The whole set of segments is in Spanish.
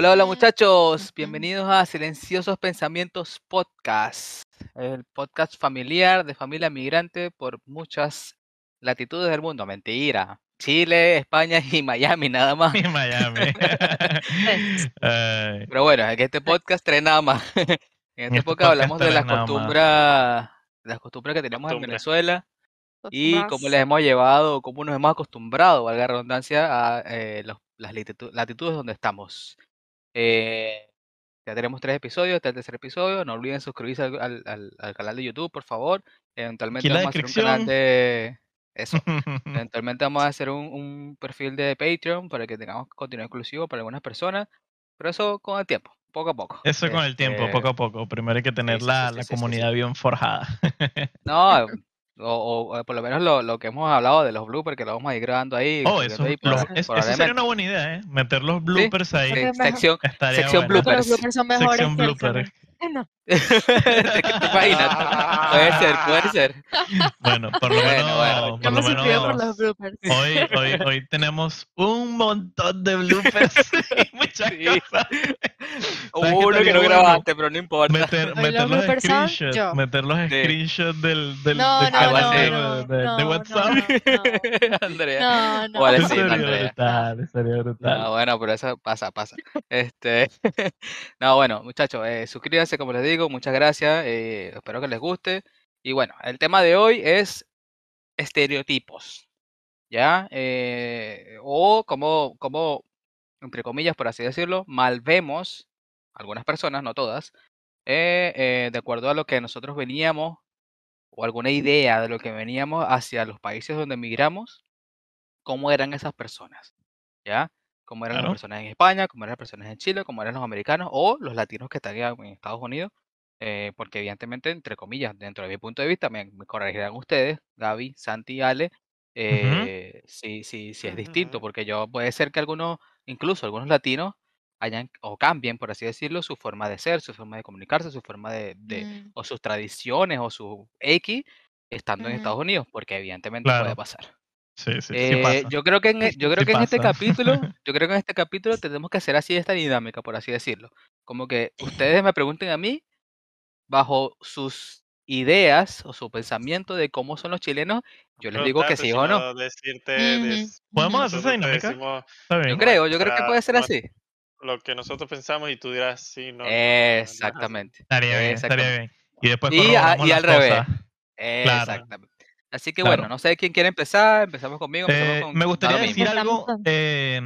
Hola, hola muchachos, bienvenidos a Silenciosos Pensamientos Podcast, el podcast familiar de familia migrante por muchas latitudes del mundo. Mentira, Chile, España y Miami nada más. Y Miami. Pero bueno, en este podcast trae nada más. En este este podcast hablamos de las costumbres, las costumbres que tenemos en. Venezuela y cómo les hemos llevado, cómo nos hemos acostumbrado, valga la redundancia, a eh, los- las latitu- latitudes donde estamos. Eh, ya tenemos tres episodios, este es el tercer episodio. No olviden suscribirse al, al- al- al canal de YouTube, por favor. Eventualmente vamos a hacer un canal de eso. Eventualmente vamos a hacer un, un perfil de Patreon para que tengamos contenido exclusivo para algunas personas. Pero eso con el tiempo, poco a poco. Eso con el tiempo, Este, poco a poco. Primero hay que tener sí, la, sí, la sí, comunidad bien forjada. No, o, o- o por lo menos lo, lo que hemos hablado de los bloopers, que lo vamos a ir grabando ahí. Oh, eso, ahí los- proba- es- eso sería una buena idea, ¿eh? Meter los bloopers ahí. Sí, sección, sección bueno. Porque los bloopers. bloopers son mejores Sección que el blooper. canal. No. ¿Te, te imaginas? Puede ser, puede ser. Bueno, por lo Bueno, menos, bueno. por lo me suscribo por menos los bloopers. hoy, hoy, hoy tenemos un montón de bloopers y muchas Sí. cosas. Qué uno que no grabaste, pero no importa. Meter, los meter los son screenshots, yo. meter los Sí. screenshots del, del, No, del no, no, de- no, de, de no, WhatsApp. no, Andrea. No, no. Vale, Eso sí, sería Andrea. brutal, sería brutal. No, bueno, pero eso pasa, pasa. Este, no, bueno, muchachos, eh, suscríbanse, como les digo, muchas gracias, eh, espero que les guste. Y bueno, el tema de hoy es estereotipos, ¿ya? Eh, o como, como, entre comillas, por así decirlo, malvemos, algunas personas, no todas, eh, eh, de acuerdo a lo que nosotros veníamos, o alguna idea de lo que veníamos hacia los países donde emigramos, cómo eran esas personas, ¿ya? Cómo eran las personas en España, cómo eran las personas en Chile, cómo eran los americanos o los latinos que están en Estados Unidos, eh, porque evidentemente, entre comillas, dentro de mi punto de vista, me, me corregirán ustedes, Gaby, Santi y Ale, eh, si, si, si es distinto, porque yo puede ser que algunos, incluso algunos latinos, hayan o cambien, por así decirlo, su forma de ser, su forma de comunicarse, su forma de, de- Mm, o sus tradiciones o su X estando en. Estados Unidos, porque evidentemente puede pasar. Sí, sí, sí Eh, yo creo que en, e- yo creo Sí que en este capítulo, yo creo que en este capítulo tenemos que hacer así esta dinámica, por así decirlo. Como que ustedes me pregunten a mí bajo sus ideas o su pensamiento de cómo son los chilenos, yo les digo que sí o no. decirte des- ¿Podemos hacer esa dinámica? decimos Yo creo, yo creo que puede ser así. lo que nosotros pensamos y tú dirás sí, no. no, no, no es así. Exactamente. Estaría bien, estaría bien. Y después Y, a- al revés. Exactamente. Así que Claro. bueno, no sé quién quiere empezar. Empezamos conmigo. empezamos Eh, con me gustaría decir algo. Eh,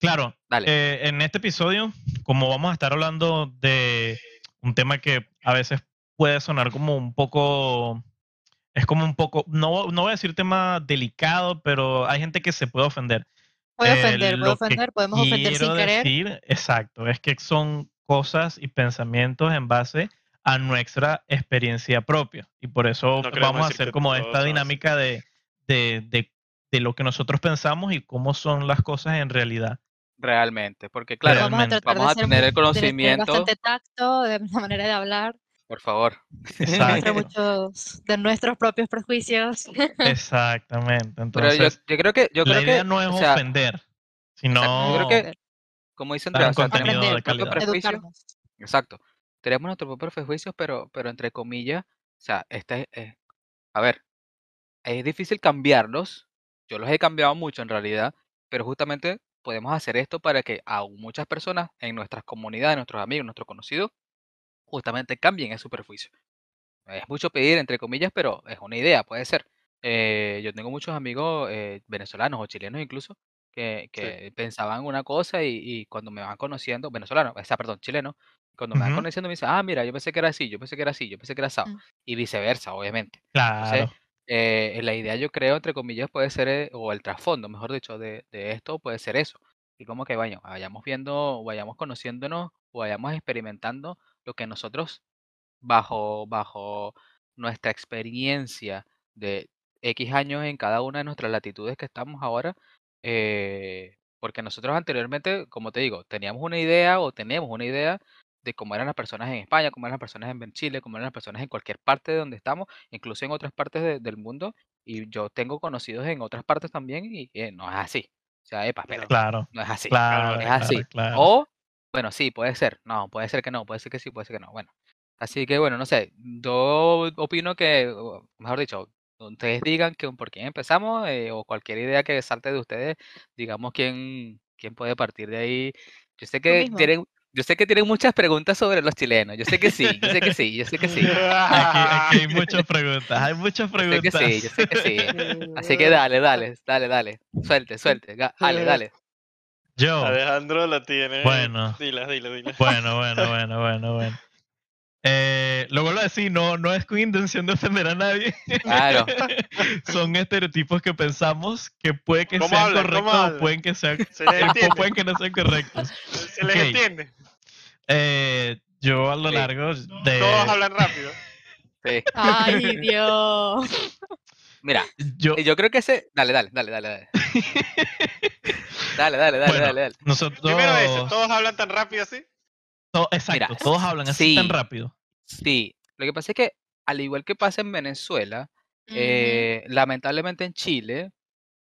claro, Dale. eh, en este episodio, como vamos a estar hablando de un tema que a veces puede sonar como un poco, es como un poco, no, no voy a decir tema delicado, pero hay gente que se puede ofender. Puede Eh, ofender, puede ofender, podemos ofender sin querer. decir, exacto, es que son cosas y pensamientos en base a nuestra experiencia propia. Y por eso No vamos a hacer como esta dinámica de, de, de, de lo que nosotros pensamos y cómo son las cosas en realidad. Realmente. Porque claro, Vamos a vamos a tener el muy- de tener conocimiento. bastante tacto, de la manera de hablar, por favor. Exacto. entre muchos de nuestros propios prejuicios. Exactamente. Pero yo, Entonces, yo creo que, yo la creo idea que, no es o sea, ofender, sino yo creo que- como dice dar Andrea, un o sea, contenido de calidad. Exacto. Tenemos nuestros propios prejuicios, pero, pero entre comillas, o sea, esta es, es- a ver, es difícil cambiarlos. Yo los he cambiado mucho en realidad, pero justamente podemos hacer esto para que a muchas personas en nuestras comunidades, nuestros amigos, nuestros conocidos, justamente cambien ese prejuicio. Es mucho pedir, entre comillas, pero es una idea, puede ser. Eh, yo tengo muchos amigos eh, venezolanos o chilenos incluso que, que pensaban una cosa y, y cuando me van conociendo, venezolanos, o sea, perdón, chilenos, cuando me van conociendo me dicen, ah, mira, yo pensé que era así, yo pensé que era así, yo pensé que era así, Mm. y viceversa, obviamente. claro. Entonces, eh, la idea yo creo, entre comillas, puede ser, eh, o el trasfondo, mejor dicho, de, de esto puede ser eso. Y como que vaya, vayamos viendo, vayamos conociéndonos, o vayamos experimentando lo que nosotros, bajo, bajo nuestra experiencia de X años en cada una de nuestras latitudes que estamos ahora, eh, porque nosotros anteriormente, como te digo, teníamos una idea o tenemos una idea de cómo eran las personas en España, cómo eran las personas en Chile, cómo eran las personas en cualquier parte de donde estamos, incluso en otras partes de- del mundo. Y yo tengo conocidos en otras partes también y eh, no es así. O sea, epa, Claro, no es así. claro, es claro, así. claro. O Bueno, sí, puede ser. No, puede ser que no, puede ser que sí, puede ser que no. Bueno, así que bueno, no sé. Yo opino que, mejor dicho, ustedes digan que por quién empezamos eh, o cualquier idea que salte de ustedes, digamos quién, quién puede partir de ahí. Yo sé que tienen, yo sé que tienen muchas preguntas sobre los chilenos. Yo sé que sí, yo sé que sí, yo sé que sí. Aquí, aquí hay muchas preguntas, hay muchas Yo sé que preguntas. sí, yo sé que sí. Así que dale, dale, dale, dale. Suelte, suelte. Dale, dale. Yo, Alejandro la tiene. Bueno. Dila, dila, dila. bueno, bueno, bueno, bueno, bueno. Eh, lo vuelvo a decir, no, no es con intención de ofender a nadie. Claro. Son estereotipos que pensamos que puede que ¿Cómo sean correctos o pueden que sean, Se o entiende. pueden que no sean correctos. Se les entiende. Eh, yo a lo Sí. largo de... Todos hablan rápido. Sí. Ay, Dios. Mira, Yo, yo creo que ese. Dale, dale, dale, dale, dale. Dale, dale, dale, Bueno, dale, dale. nosotros... Primero eso, todos hablan tan rápido así. To- exacto, Mira, todos hablan así tan rápido. Sí. Lo que pasa es que, al igual que pasa en Venezuela, eh, lamentablemente en Chile,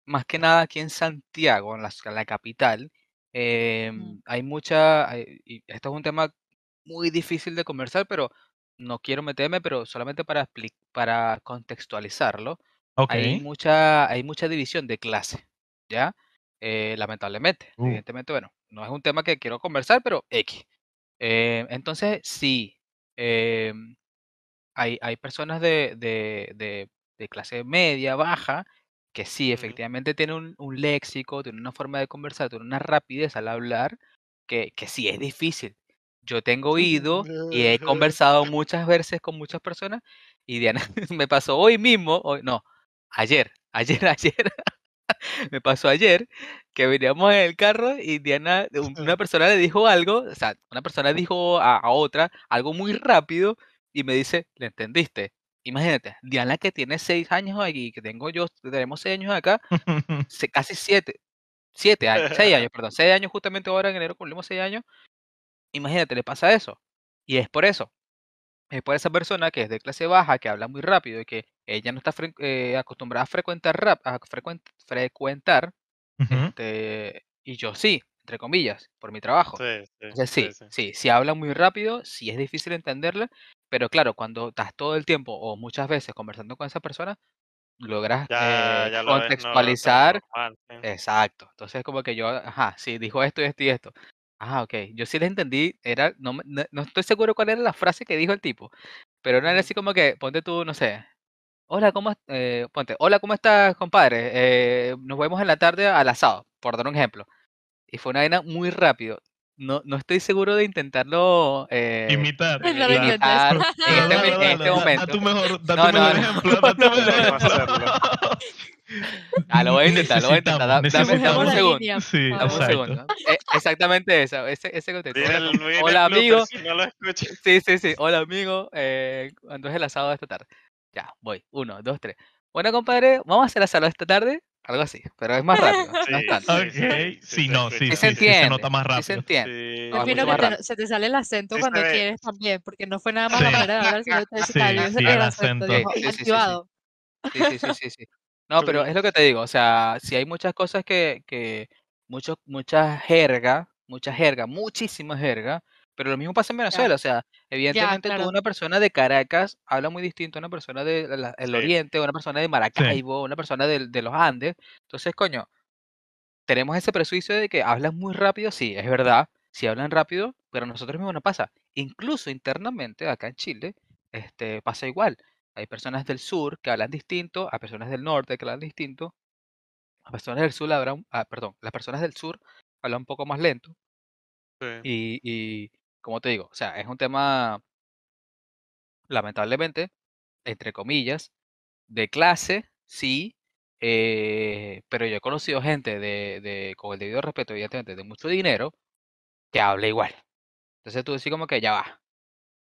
más que nada aquí en Santiago, en la, en la capital, em, hay mucha. hay- y esto es un tema muy difícil de conversar, pero no quiero meterme, pero solamente para, expli- para contextualizarlo. Hay mucha, hay mucha división de clase, ¿ya? Eh, lamentablemente, Uh. evidentemente, bueno, no es un tema que quiero conversar, pero X. Eh, entonces, sí, em, hay, hay personas de, de, de, de clase media, baja, que sí, efectivamente tienen un, un léxico, tienen una forma de conversar, tienen una rapidez al hablar, que, que sí es difícil. Yo tengo oído y he conversado muchas veces con muchas personas y Diana me pasó hoy mismo, hoy, no, ayer, ayer, ayer, me pasó ayer que veníamos en el carro y Diana, un- una persona le dijo algo, o sea, una persona dijo a, a otra algo muy rápido y me dice, ¿le entendiste? Imagínate, Diana que tiene seis años aquí, que tengo yo, tenemos seis años acá, se- casi siete, siete años, seis años, perdón, seis años justamente ahora en enero cumplimos seis años. Imagínate, le pasa eso. Y es por eso. Es por esa persona que es de clase baja, que habla muy rápido y que ella no está eh, acostumbrada a frecuentar rap, a frecuen- frecuentar, este, y yo sí, entre comillas, por mi trabajo. Sí, sí, Entonces sí, sí, sí. habla muy rápido, sí es difícil entenderle, pero claro, cuando estás todo el tiempo o muchas veces conversando con esa persona, logras Ya, eh, ya lo ves, no, contextualizar normal, sí. Exacto. Entonces, como que yo, ajá, sí, dijo esto y esto y esto. Ah, ok. Yo sí le entendí, era, no, me- no, no estoy seguro cuál era la frase que dijo el tipo, pero era Ujú. así como que, ponte tú, no sé, hola, ¿cómo, eh, ponte, hola, ¿cómo estás, compadre? Eh, nos vemos en la tarde al asado, por dar un ejemplo. Y fue una vaina muy rápido. No, no estoy seguro de intentarlo eh, Imitar. Imitar. en este, dale, en dale, este momento. Da tu mejor, da No, tu mejor no, no. ejemplo, da tu mejor ejemplo. Ah, lo voy a intentar, lo voy a intentar. Da- dame, dame un segundo. Sí, Dame un segundo. Eh, exactamente eso, ese, ese contexto. Hola, amigo. si no lo escuchas. Sí, sí, sí. Hola, amigo. Eh, ¿cuándo es el asado de esta tarde? Ya, voy. Uno, dos, tres. Bueno, compadre, vamos a hacer asado esta tarde. Algo así, pero es más rápido. No Sí, es tanto. Ok, sí, no, sí, sí, se sí, se entiende. nota más Sí se rápido. entiende. Sí. No, que te- rápido. se te sale el acento cuando ve. quieres también, porque no fue nada más Sí. la manera de hablar, sino que Sí, salió sí, el el acento, acento. dijo, Sí, sí, sí, sí, sí. activado. Sí, sí, sí, sí, sí. No, pero es lo que te digo. O sea, si hay muchas cosas que, que mucho, mucha jerga, mucha jerga, muchísima jerga, pero lo mismo pasa en Venezuela. O sea, evidentemente claro. una persona de Caracas habla muy distinto a una persona del el Sí. Oriente, una persona de Maracaibo, una persona del- de los Andes. Entonces, coño, tenemos ese prejuicio de que hablan muy rápido, sí, es verdad, sí hablan rápido, pero a nosotros mismos no pasa. Incluso internamente, acá en Chile, este, pasa igual. Hay personas del sur que hablan distinto, hay personas del norte que hablan distinto, las personas del sur hablan, ah, perdón, las personas del sur hablan un poco más lento Sí. y, y, como te digo, o sea, es un tema, lamentablemente, entre comillas, de clase, sí, eh, pero yo he conocido gente de, de, con el debido respeto, evidentemente, de mucho dinero, que habla igual. Entonces tú decís como que ya va,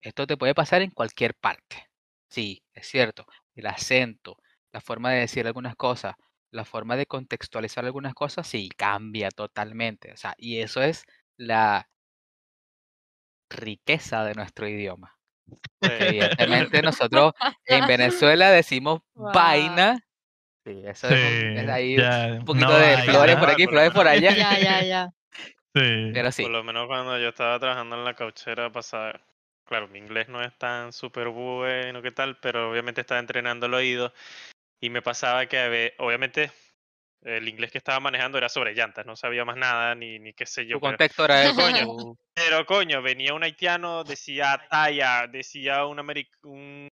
esto te puede pasar en cualquier parte. Sí, es cierto. El acento, la forma de decir algunas cosas, la forma de contextualizar algunas cosas, sí, cambia totalmente. O sea, y eso es la riqueza de nuestro idioma. Porque evidentemente nosotros en Venezuela decimos Wow. vaina. Sí, eso Sí, es, un- es ahí ya, un poquito de vaina. flores por aquí, por flores por allá. Ya, ya, ya. Sí. Pero sí. Por lo menos cuando yo estaba trabajando en la cauchera pasada, claro, mi inglés no es tan súper bueno que tal, pero obviamente estaba entrenando el oído y me pasaba que obviamente el inglés que estaba manejando era sobre llantas, no sabía más nada ni, ni qué sé yo. Tu pero- contexto era eso. Coño. Pero coño, venía un haitiano, decía talla, decía un americano, un...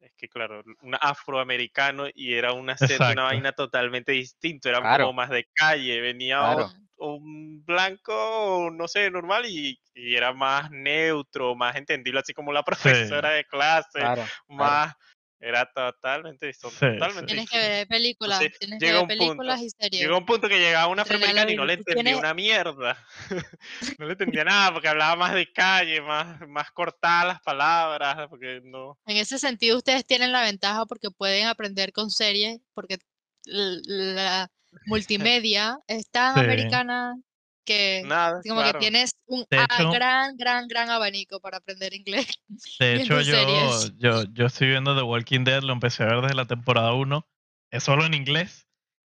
Es que claro, un afroamericano y era un acento, Exacto. una vaina totalmente distinto, era Claro. como más de calle, venía Claro. un blanco, no sé, normal y, y era más neutro, más entendible, así como la profesora de clase, Claro. más, era totalmente distinto. Sí, totalmente Tienes que ver películas, Entonces, tienes que llega ver un punto- películas y series. Llegó un punto que llegaba un Entrenar afroamericano y no le entendía una mierda. no le entendía nada porque hablaba más de calle, más, más cortadas las palabras, porque no. En ese sentido, ustedes tienen la ventaja porque pueden aprender con series, porque la multimedia es tan Sí. americana que Nada, como claro. que tienes un hecho- gran, gran, gran abanico para aprender inglés. De hecho, yo, yo, yo estoy viendo The Walking Dead, lo empecé a ver desde la temporada 1. Es solo en inglés.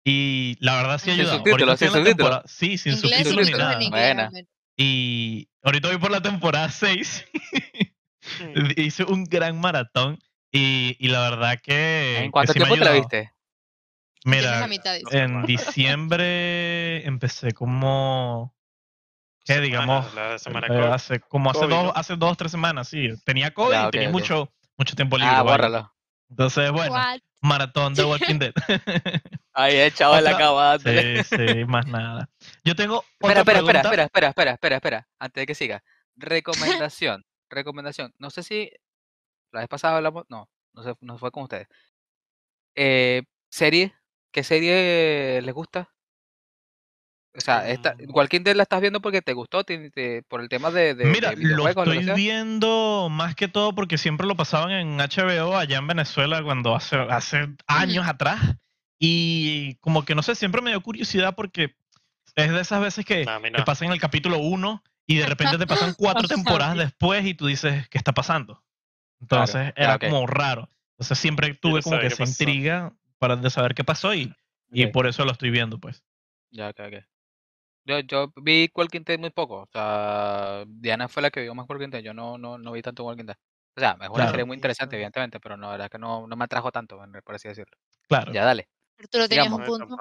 Y la verdad sí Sin ayuda. subtítulos, sin en la subtítulos. Sí, sin subtítulos ni subtítulos nada. inglés. Y ahorita voy por la temporada 6. Hice un gran maratón. Y, y la verdad que. ¿En que cuánto sí me ha tiempo te la viste? Mira, mitad, en diciembre empecé como. ¿Qué Semana, digamos? la semana Eh, hace como hace dos, ¿no? hace dos, tres semanas, sí. Tenía COVID Ya, tenía mucho, mucho tiempo libre. Ah, bórralo. Entonces, bueno, What? maratón de Walking Dead. Ahí echado en la cama. sí, sí, más nada. Yo tengo Espera, otra espera, espera, espera, espera, espera, espera, antes de que siga. Recomendación, recomendación. No sé si la vez pasada hablamos, no, no sé, no fue con ustedes. Eh, serie, ¿qué serie les gusta? O sea, esta, Mm. Walking Dead la estás viendo porque te gustó, te- te- por el tema de, de, Mira, de lo estoy viendo más que todo porque siempre lo pasaban en HBO allá en Venezuela cuando hace, hace años atrás. Y como que no sé, siempre me dio curiosidad porque es de esas veces que A mí te no. pasan el capítulo 1 y de repente te pasan cuatro temporadas después y tú dices, ¿qué está pasando? Entonces ya, era como raro. Entonces siempre tuve como que esa pasó. intriga para de saber qué pasó y, por eso lo estoy viendo, pues. Ya, ok, ok. Yo, yo vi Walking Dead muy poco. O sea, Diana fue la que vio más Walking Dead. Yo no, no, no vi tanto Walking Dead. O sea, es una Claro. serie muy interesante, evidentemente, pero no, la verdad que no, no me atrajo tanto, por así decirlo. Claro. Ya, dale. Arturo, tenías Digamos. un punto.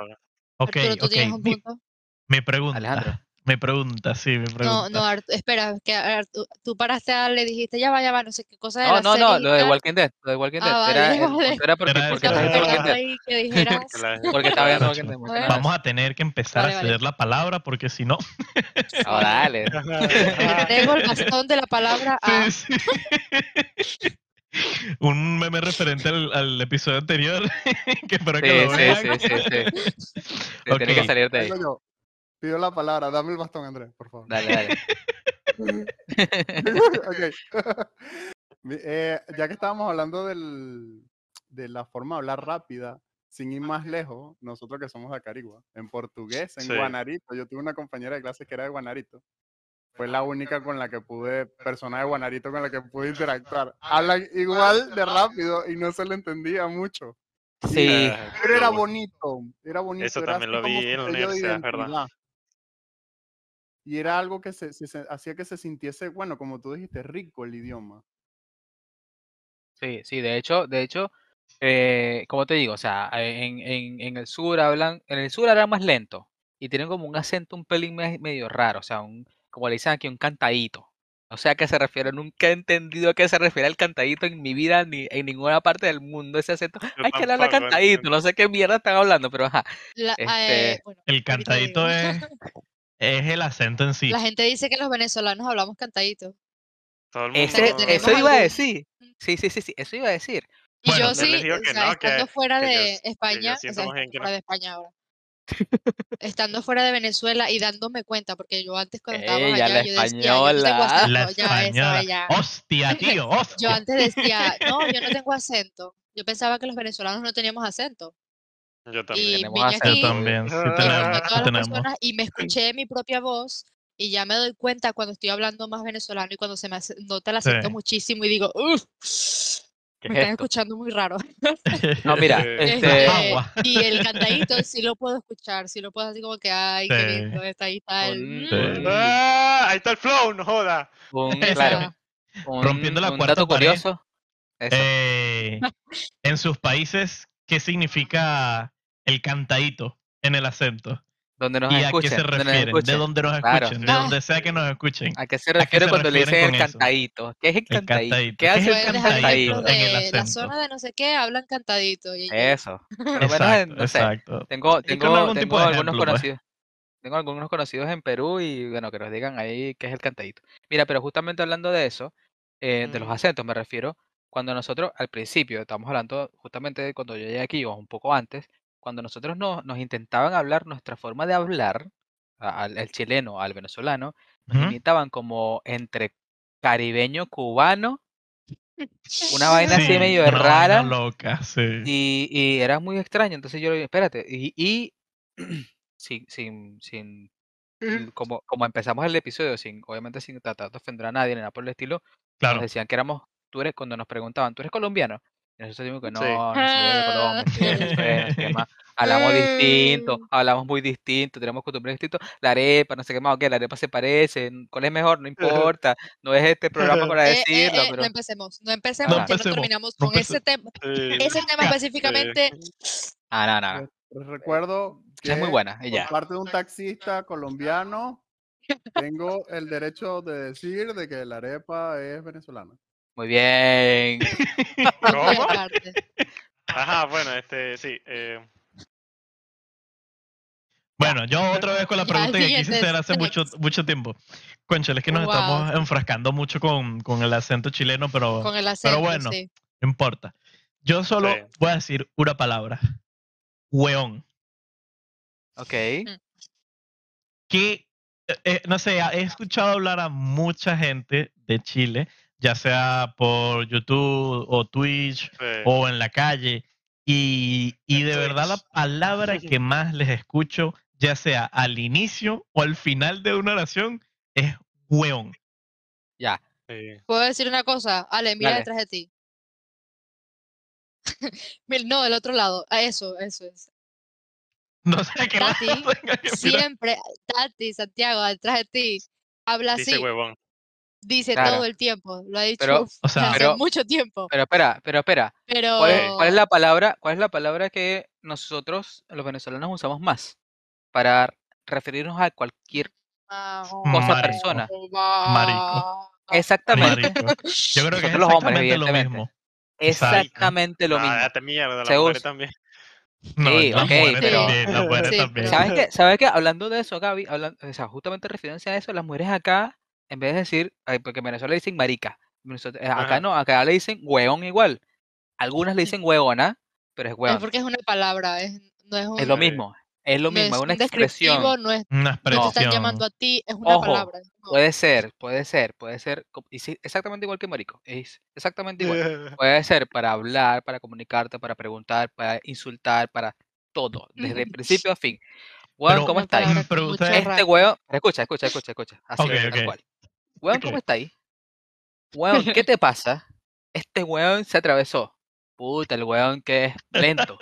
Ok, Arturo, tú ok. tienes un Mi, punto. mi pregunta. Alejandro. Me pregunta, sí, me pregunta. No, no, Art- espera, que Artu- tú paraste a le dijiste, ya va, ya va, no sé qué cosa de No, la no, no, lo de. Walking Dead. Lo de Walking Dead. Ah, era, vale, vale. era porque, Era porque que. Que Porque estaba viendo Walking Dead. que. Vamos a tener que empezar Vale, a vale. ceder la palabra porque si no. Ah, dale. Tengo el bastón de la palabra a. Sí, sí. Un meme referente al, al episodio anterior que espero que Sí, lo sí, vean. sí, sí, sí. Sí, Ok. Tiene que salir de ahí. Pido la palabra, dame el bastón, Andrés, por favor. Dale, dale. Eh, ya que estábamos hablando del, de la forma de hablar rápida, sin ir más lejos, nosotros que somos de Acarigua, en portugués, en Sí. Guanarito, yo tuve una compañera de clase que era de Guanarito. Fue la única con la que pude, persona de Guanarito con la que pude interactuar. Hablan igual de rápido y no se le entendía mucho. Sí, Pero era bonito, era bonito. Eso era también lo vi en la universidad, verdad. Y era algo que se, se- se- hacía que se sintiese, bueno, como tú dijiste, rico el idioma. sí, sí. De hecho, de hecho, eh, como te digo, o sea, en, en, en el sur hablan, en el sur hablan más lento y tienen como un acento un pelín me- medio raro, o sea, un, como le dicen aquí, un cantadito. No sé a qué se refiere, nunca he entendido a qué se refiere el cantadito en mi vida ni en ninguna parte del mundo ese acento. Hay que hablar cantadito, no sé qué mierda están hablando, pero ajá. La, Este, eh, bueno, El cantadito es, es el acento en sí. La gente dice que los venezolanos hablamos cantadito. Todo el mundo. Ese, eso iba a decir. Sí, sí, sí, sí, eso iba a decir. Y Bueno, yo yo sí, les digo o que sea, no, que- estando fuera que yo- de yo España, o sea, fuera no. de España ahora. Estando fuera de Venezuela y dándome cuenta, porque yo antes cuando estábamos Ella, allá, la yo decía, yo no tengo española. acento, La ya eso, española. ya. Hostia, tío, Yo hostia. antes decía, no, yo no tengo acento. Yo pensaba que los venezolanos no teníamos acento. Yo también. Y vine. Yo también, sí a tenemos, todas las tenemos. personas y me escuché mi propia voz y ya me doy cuenta cuando estoy hablando más venezolano y cuando se me hace- nota el acento Sí. muchísimo y digo, uff, ¿Qué Me es están esto? escuchando muy raro. No, mira, Eh, este, Agua. y el cantadito sí lo puedo escuchar, sí lo puedo así como que, ay, qué Sí. lindo, está ahí está el... Sí. mm, ¡Ah! Ahí está el flow, no joda. un, esa. claro, un, Rompiendo la un cuarta dato pared. curioso. Eh, en sus países, ¿qué significa el cantadito en el acento? donde nos ¿Y a qué se donde refieren? De donde nos Claro. escuchen, de donde sea que nos escuchen. ¿A qué se qué refiere se cuando le dicen el cantadito? ¿Qué es el cantadito? cantadito. ¿Qué ¿Qué es hace el cantadito ejemplos en el de la zona de no sé qué, hablan cantadito. y- Eso. Por lo menos, en- Exacto, no sé, exacto. tengo, tengo, algún tengo algunos ejemplo, pues. conocidos. Tengo algunos conocidos en Perú y bueno, que nos digan ahí qué es el cantadito. Mira, pero justamente hablando de eso, eh, de los acentos me refiero, cuando nosotros al principio, estamos hablando justamente de cuando yo llegué aquí o un poco antes, cuando nosotros nos, nos intentaban hablar nuestra forma de hablar, al el chileno, al venezolano, nos Ujú. imitaban como entre caribeño, cubano, una vaina así Sí, medio una vaina rara. loca, sí. Y, y era muy extraño, entonces yo le dije, espérate, y, y sin, sin, sin, como, como empezamos el episodio, sin, obviamente sin tratar de ofender a nadie ni nada por el estilo, nos Claro. decían que éramos, tú eres, cuando nos preguntaban, ¿tú eres colombiano? Y nosotros decimos que no, Sí. de Colombia, sé qué más. Mm. Hablamos distinto, hablamos muy distinto, tenemos costumbres distintos. La arepa, no sé qué más, ok, la arepa se parece, ¿cuál es mejor? No importa, no es este programa para Eh, eh, decirlo, eh, pero... no empecemos, no empecemos, No que no empecemos, terminamos no con ese tema, ese tema específicamente. Ah, no, no, Recuerdo que es muy buena, por parte de un taxista colombiano tengo el derecho de decir de que la arepa es venezolana. Muy bien. ¿Cómo? Ajá, bueno, este, sí. Eh, Bueno, yo otra vez con la Ya, pregunta que quise hacer hace mucho, mucho tiempo. Conchale, es que nos Wow. estamos enfrascando mucho con, con el acento chileno, pero Con el acento, bueno. sí. no importa. Yo solo Sí. voy a decir una palabra. Weón. Ok. que, eh, eh, no sé, he escuchado hablar a mucha gente de Chile, ya sea por YouTube o Twitch sí. o en la calle, y, y de verdad la palabra que más les escucho, ya sea al inicio o al final de una oración, es weón. Ya. Sí. ¿Puedo decir una cosa? Ale, mira Dale. detrás de ti. No, del otro lado. Ah, Eso, eso es. No sé qué más Tati, tenga que mirar. Siempre, Tati, Santiago, detrás de ti, habla Dice así, huevón. Dice Claro. todo el tiempo. Lo ha dicho Pero- O sea, hace pero- mucho tiempo. Pero espera, pero espera. Pero. ¿Cuál es, cuál es la palabra, cuál es la palabra que nosotros, los venezolanos, usamos más para referirnos a cualquier Ah, cosa, Marico. persona? Marico. Exactamente. Marico. Yo creo que es los hombres, exactamente lo evidentemente. mismo. Exactamente lo Ah, mismo. date mierda, la Se mujer usa. también. No, Sí, las ok, mujeres pero- también, Sí, también. ¿Sabes qué? ¿Sabes qué? Hablando de eso, Gaby, hablan- o sea, justamente en referencia a eso, las mujeres acá, en vez de decir, ay, porque en Venezuela le dicen marica, eh, acá no, acá le dicen hueón igual. Algunas le dicen hueona, pero es Es hueón. porque es una palabra, es, no es un. Es lo mismo, es lo no mismo, es una un expresión. no es. Una No te están expresión. llamando a ti, es una Ojo, palabra. es como- Puede ser, puede ser, puede ser, co- y sí, exactamente igual que marico, es exactamente igual. Puede ser para hablar, para comunicarte, para preguntar, para insultar, para todo, desde principio a fin. Weón, Pero- ¿cómo estáis? Este pero escucha, escucha, escucha, escucha, así, Ok, tal ok. cual. Weón, ¿cómo estáis? Weón, ¿qué te pasa? Este weón se atravesó. Puta, el weón que es lento.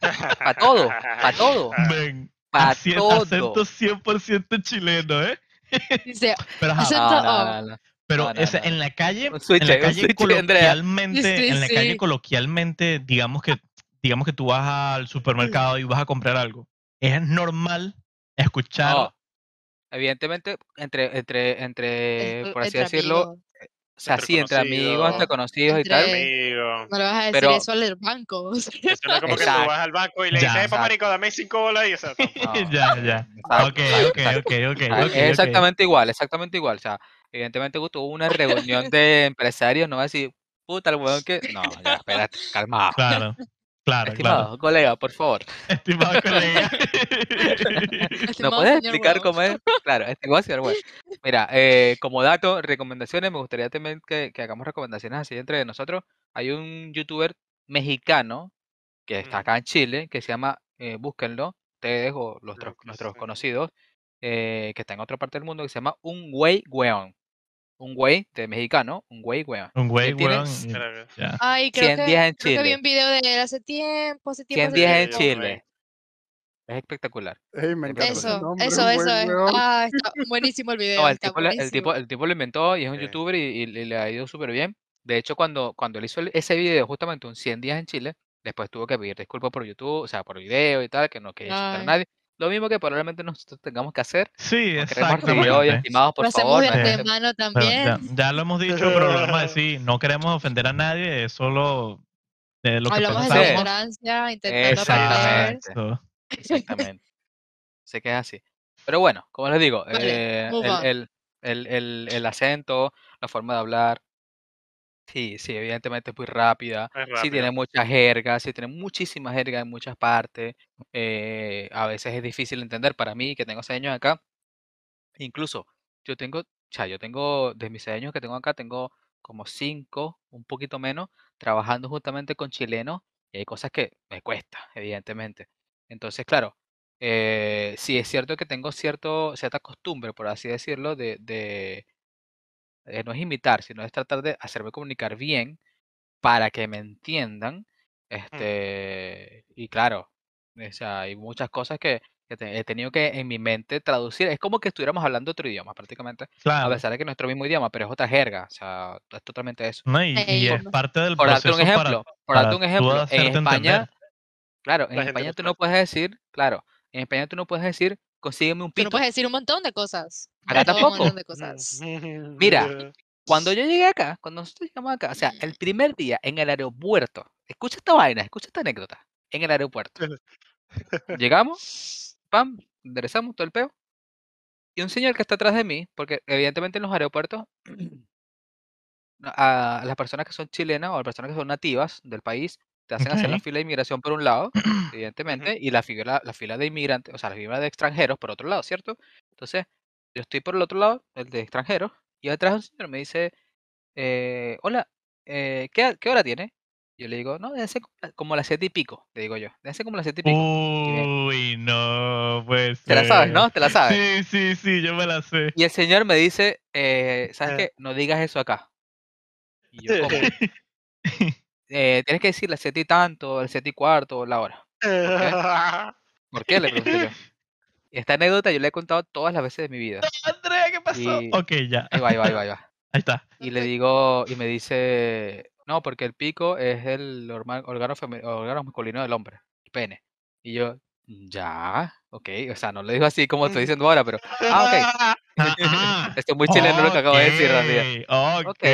Pa' todo, pa' todo. Ven, Pa' todo. acento 100% chileno, ¿eh? Dice, Pero, ajá, Acento- No, no, no, no. pero no, no, ese- no. en la calle, switch, en la calle coloquialmente, Sí, en la calle sí. coloquialmente, digamos que, digamos que tú vas al supermercado y vas a comprar algo. Es normal escuchar. Evidentemente, entre, entre, entre, es- por así entre decirlo, amigos. o sea, Entre sí, entre amigos, entre conocidos. y tal. Entre- Amigo. No le vas a decir Pero- eso al banco. o sea, Eso no es como que Exacto. tú vas al banco y le Ya, dices, "Epa, exacto. marico, dame cinco bolas y o sea. No, ya, ya. exacto, Ok, exacto, ok, exacto. ok, ok, ok, exactamente igual, exactamente igual. O sea, evidentemente tuvo una reunión de empresarios, no va a decir, puta, el weón que. No, ya, espérate, calmado. Claro, claro, Estimado claro. colega, por favor. Estimado colega. ¿Me estimado puedes explicar cómo es? Claro, estimado señor weón. Mira, eh, como dato, recomendaciones, me gustaría también que, que hagamos recomendaciones así entre nosotros. Hay un youtuber mexicano que está acá en Chile, que se llama, eh, búsquenlo, ustedes o nuestros, conocidos, eh, que está en otra parte del mundo, que se llama Un Güey Weón. Un güey de mexicano, un güey, weón. Un güey, weón. y- Creo que- ya. Ay, creo 100 que, días en creo que vi un video de él hace tiempo, hace tiempo, 100 hace días en Chile. Es espectacular. Ey, me encanta Eso, nombre, eso, eso es. Ah, está buenísimo el video, No, el está tipo, lo- el, tipo, el tipo lo inventó y es un Sí. youtuber y, y le le ha ido súper bien. De hecho, cuando, cuando él hizo ese video, justamente un 100 días en Chile, después tuvo que pedir disculpas por YouTube, o sea, por video y tal, que no quería insultar a nadie. Lo mismo que probablemente nosotros tengamos que hacer. Sí, hoy, exactamente. estimados, por Lo hacemos favor. de no Sí. estén- antemano Pero también. ya, ya lo hemos dicho, pero lo vamos a decir. No queremos ofender a nadie, es solo de lo que Hablamos de ignorancia, intentando Exactamente. aprender. Exactamente. sé que es así. Pero bueno, como les digo, Vale, eh, el- el- el- el acento, la forma de hablar, sí, sí, evidentemente es muy rápida. Es Sí tiene mucha jerga, sí tiene muchísima jerga en muchas partes. eh, a veces es difícil entender para mí, que tengo seis años acá. Incluso yo tengo, o sea, yo tengo, de mis seis años que tengo acá, tengo como cinco, un poquito menos, trabajando justamente con chilenos y hay cosas que me cuesta, evidentemente. Entonces, claro, eh, sí es cierto que tengo cierto, cierta costumbre, por así decirlo, de, de eh, no es imitar, sino es tratar de hacerme comunicar bien para que me entiendan. Mm. Este, y claro, o sea, hay muchas cosas que, que te- he tenido que en mi mente traducir. Es como que estuviéramos hablando otro idioma, prácticamente, a Claro. pesar de que es nuestro mismo idioma, pero es otra jerga. O sea, es totalmente eso. No, y, y es parte del Por darte proceso un para, ejemplo, por para darte un ejemplo, en España, entender. claro, en España tú no puedes decir, claro, en España tú no puedes decir, consígueme un Tú no pito. puedes decir un montón de cosas. Acá Un tampoco. montón de cosas. Mira, Cuando yo llegué acá, cuando nosotros llegamos acá, o sea, el primer día en el aeropuerto, escucha esta vaina, escucha esta anécdota, en el aeropuerto. Llegamos, pam, enderezamos todo el peo, y un señor que está atrás de mí, porque evidentemente en los aeropuertos, a las personas que son chilenas o las personas que son nativas del país, te hacen hacer la fila de inmigración por un lado, evidentemente, y la fila, la fila de inmigrantes, o sea, la fila de extranjeros por otro lado, ¿cierto? Entonces, yo estoy por el otro lado, el de extranjeros, y atrás un señor me dice, eh, hola, eh, ¿qué, qué hora tiene? Yo le digo, no, ser como la- como las siete y pico, le digo yo, ser como las siete y pico. Uy, no, pues. Te la sabes, ¿no? Te la sabes. Sí, sí, sí, yo me la sé. Y el señor me dice, eh, ¿sabes Ah. qué? No digas eso acá. Y yo, ¿cómo? Eh, tienes que decir las siete y tanto, el siete y cuarto, la hora. ¿Por qué? Le pregunté yo. Esta anécdota yo la he contado todas las veces de mi vida. Andrea, ¿qué pasó? Y- Ok, ya. Ahí va, ahí va, ahí va, ahí va. Ahí está. Y le digo, y me dice, no, porque el pico es el órgano, órgano masculino del hombre, el pene. Y yo, ya, ok, o sea, no lo digo así como estoy diciendo ahora, pero, ah, ok. Ah, ah. Esto es muy chileno lo que acabo de decir, realidad. Ok, Ok, ok.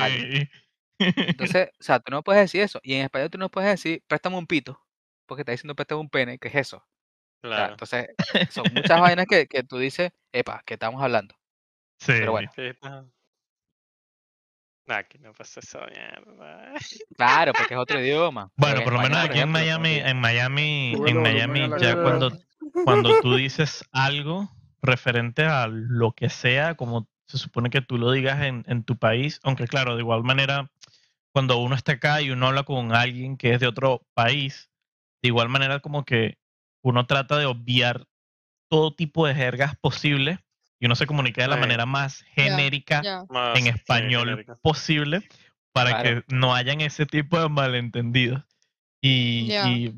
vale. Entonces, o sea, tú no puedes decir eso. Y en español tú no puedes decir, préstame un pito, porque está diciendo préstame un pene, ¿qué es eso? O sea, Claro. entonces, son muchas vainas que, que tú dices, epa, que estamos hablando. Sí. Pero bueno, Sí, está. Nah, que no pasa mierda. claro, porque es otro idioma. Bueno, en por lo menos aquí en Miami, que- en Miami, en Miami, ya cuando, cuando tú dices algo referente a lo que sea, como se supone que tú lo digas en, en tu país, aunque claro, de igual manera, cuando uno está acá y uno habla con alguien que es de otro país, de igual manera como que uno trata de obviar todo tipo de jergas posibles y uno se comunica de la Sí. manera más genérica en sí, español posible para Claro. que no hayan ese tipo de malentendidos. Y,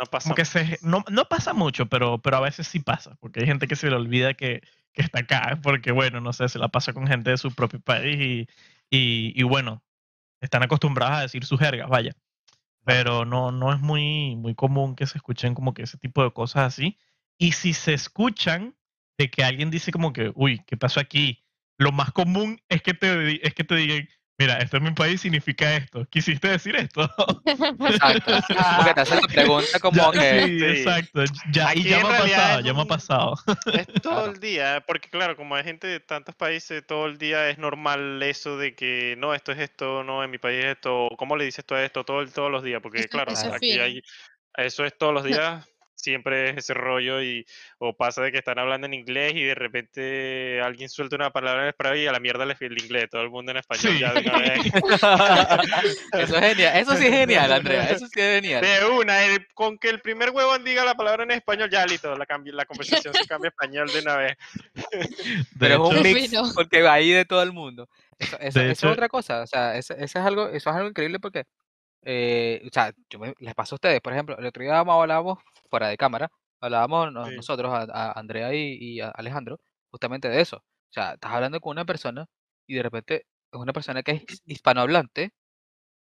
No pasa como que se, no, no pasa mucho, pero, pero a veces sí pasa, porque hay gente que se le olvida que, que está acá, porque bueno, no sé, se la pasa con gente de su propio país y, y, y bueno, están acostumbrados a decir sus jergas, vaya. Pero no, no es muy, muy común que se escuchen como que ese tipo de cosas así. Y si se escuchan de que alguien dice como que, uy, ¿qué pasó aquí? Lo más común es que te, es que te digan, mira, esto en mi país significa esto. ¿Quisiste decir esto? Exacto. Porque te hacen la pregunta como Ya, que... sí, Sí. exacto. Ya, y ya me ha pasado, es ya me ha un- pasado. Es todo Claro. el día, porque claro, como hay gente de tantos países, todo el día es normal eso de que no, esto es esto, no, en mi país es esto, ¿cómo le dices tú a esto? Todo, todos los días, porque claro, aquí hay, eso es todos los días, siempre es ese rollo y o pasa de que están hablando en inglés y de repente alguien suelta una palabra en español y a la mierda le el inglés, todo el mundo en español Sí. ya de una vez. Eso es genial, eso sí es genial, Andrea, eso sí es genial. De una, el- con que el primer huevón diga la palabra en español, ya listo, la, cambia- la conversación se cambia a español de una vez. De Pero es un mix porque va ahí de todo el mundo. Eso, eso- De eso hecho- es otra cosa, o sea, eso, eso es algo, eso es algo increíble porque, eh, o sea, yo me- les paso a ustedes, por ejemplo, el otro día hablábamos fuera de cámara, hablábamos Sí. nosotros, a, a Andrea y, y a Alejandro, justamente de eso. O sea, estás hablando con una persona y de repente es una persona que es hispanohablante,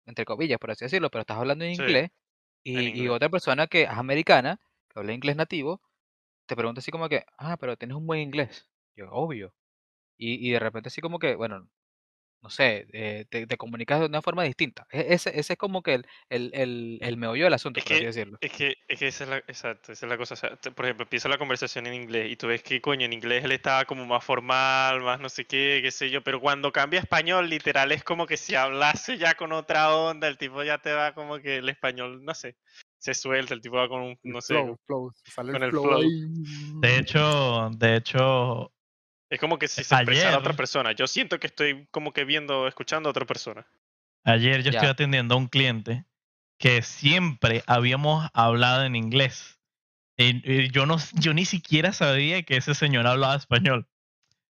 entre comillas, por así decirlo, pero estás hablando en Sí, inglés y, y inglés. otra persona que es americana, que habla inglés nativo, te pregunta así como que, ah, pero tienes un buen inglés. Yo, obvio. Y, y de repente así como que, bueno, no sé, eh, te, te comunicas de una forma distinta. E- Ese, ese es como que el, el, el, el meollo del asunto, Es por así que- decirlo. Es que, es que esa es la, exacto, esa es la cosa. o sea, te- por ejemplo, empieza la conversación en inglés y tú ves que, coño, en inglés él estaba como más formal, más no sé qué, qué sé yo, pero cuando cambia a español, literal, es como que si hablase ya con otra onda, el tipo ya te va como que el español, no sé, se suelta, el tipo va con un, El no sé, flow, flow, sale con el flow, de hecho, de hecho, es como que si se expresara otra Ayer- persona. Yo siento que estoy como que viendo, escuchando a otra persona. ayer yo estoy Ya. atendiendo a un cliente que siempre habíamos hablado en inglés. Y, y yo no, yo ni siquiera sabía que ese señor hablaba español.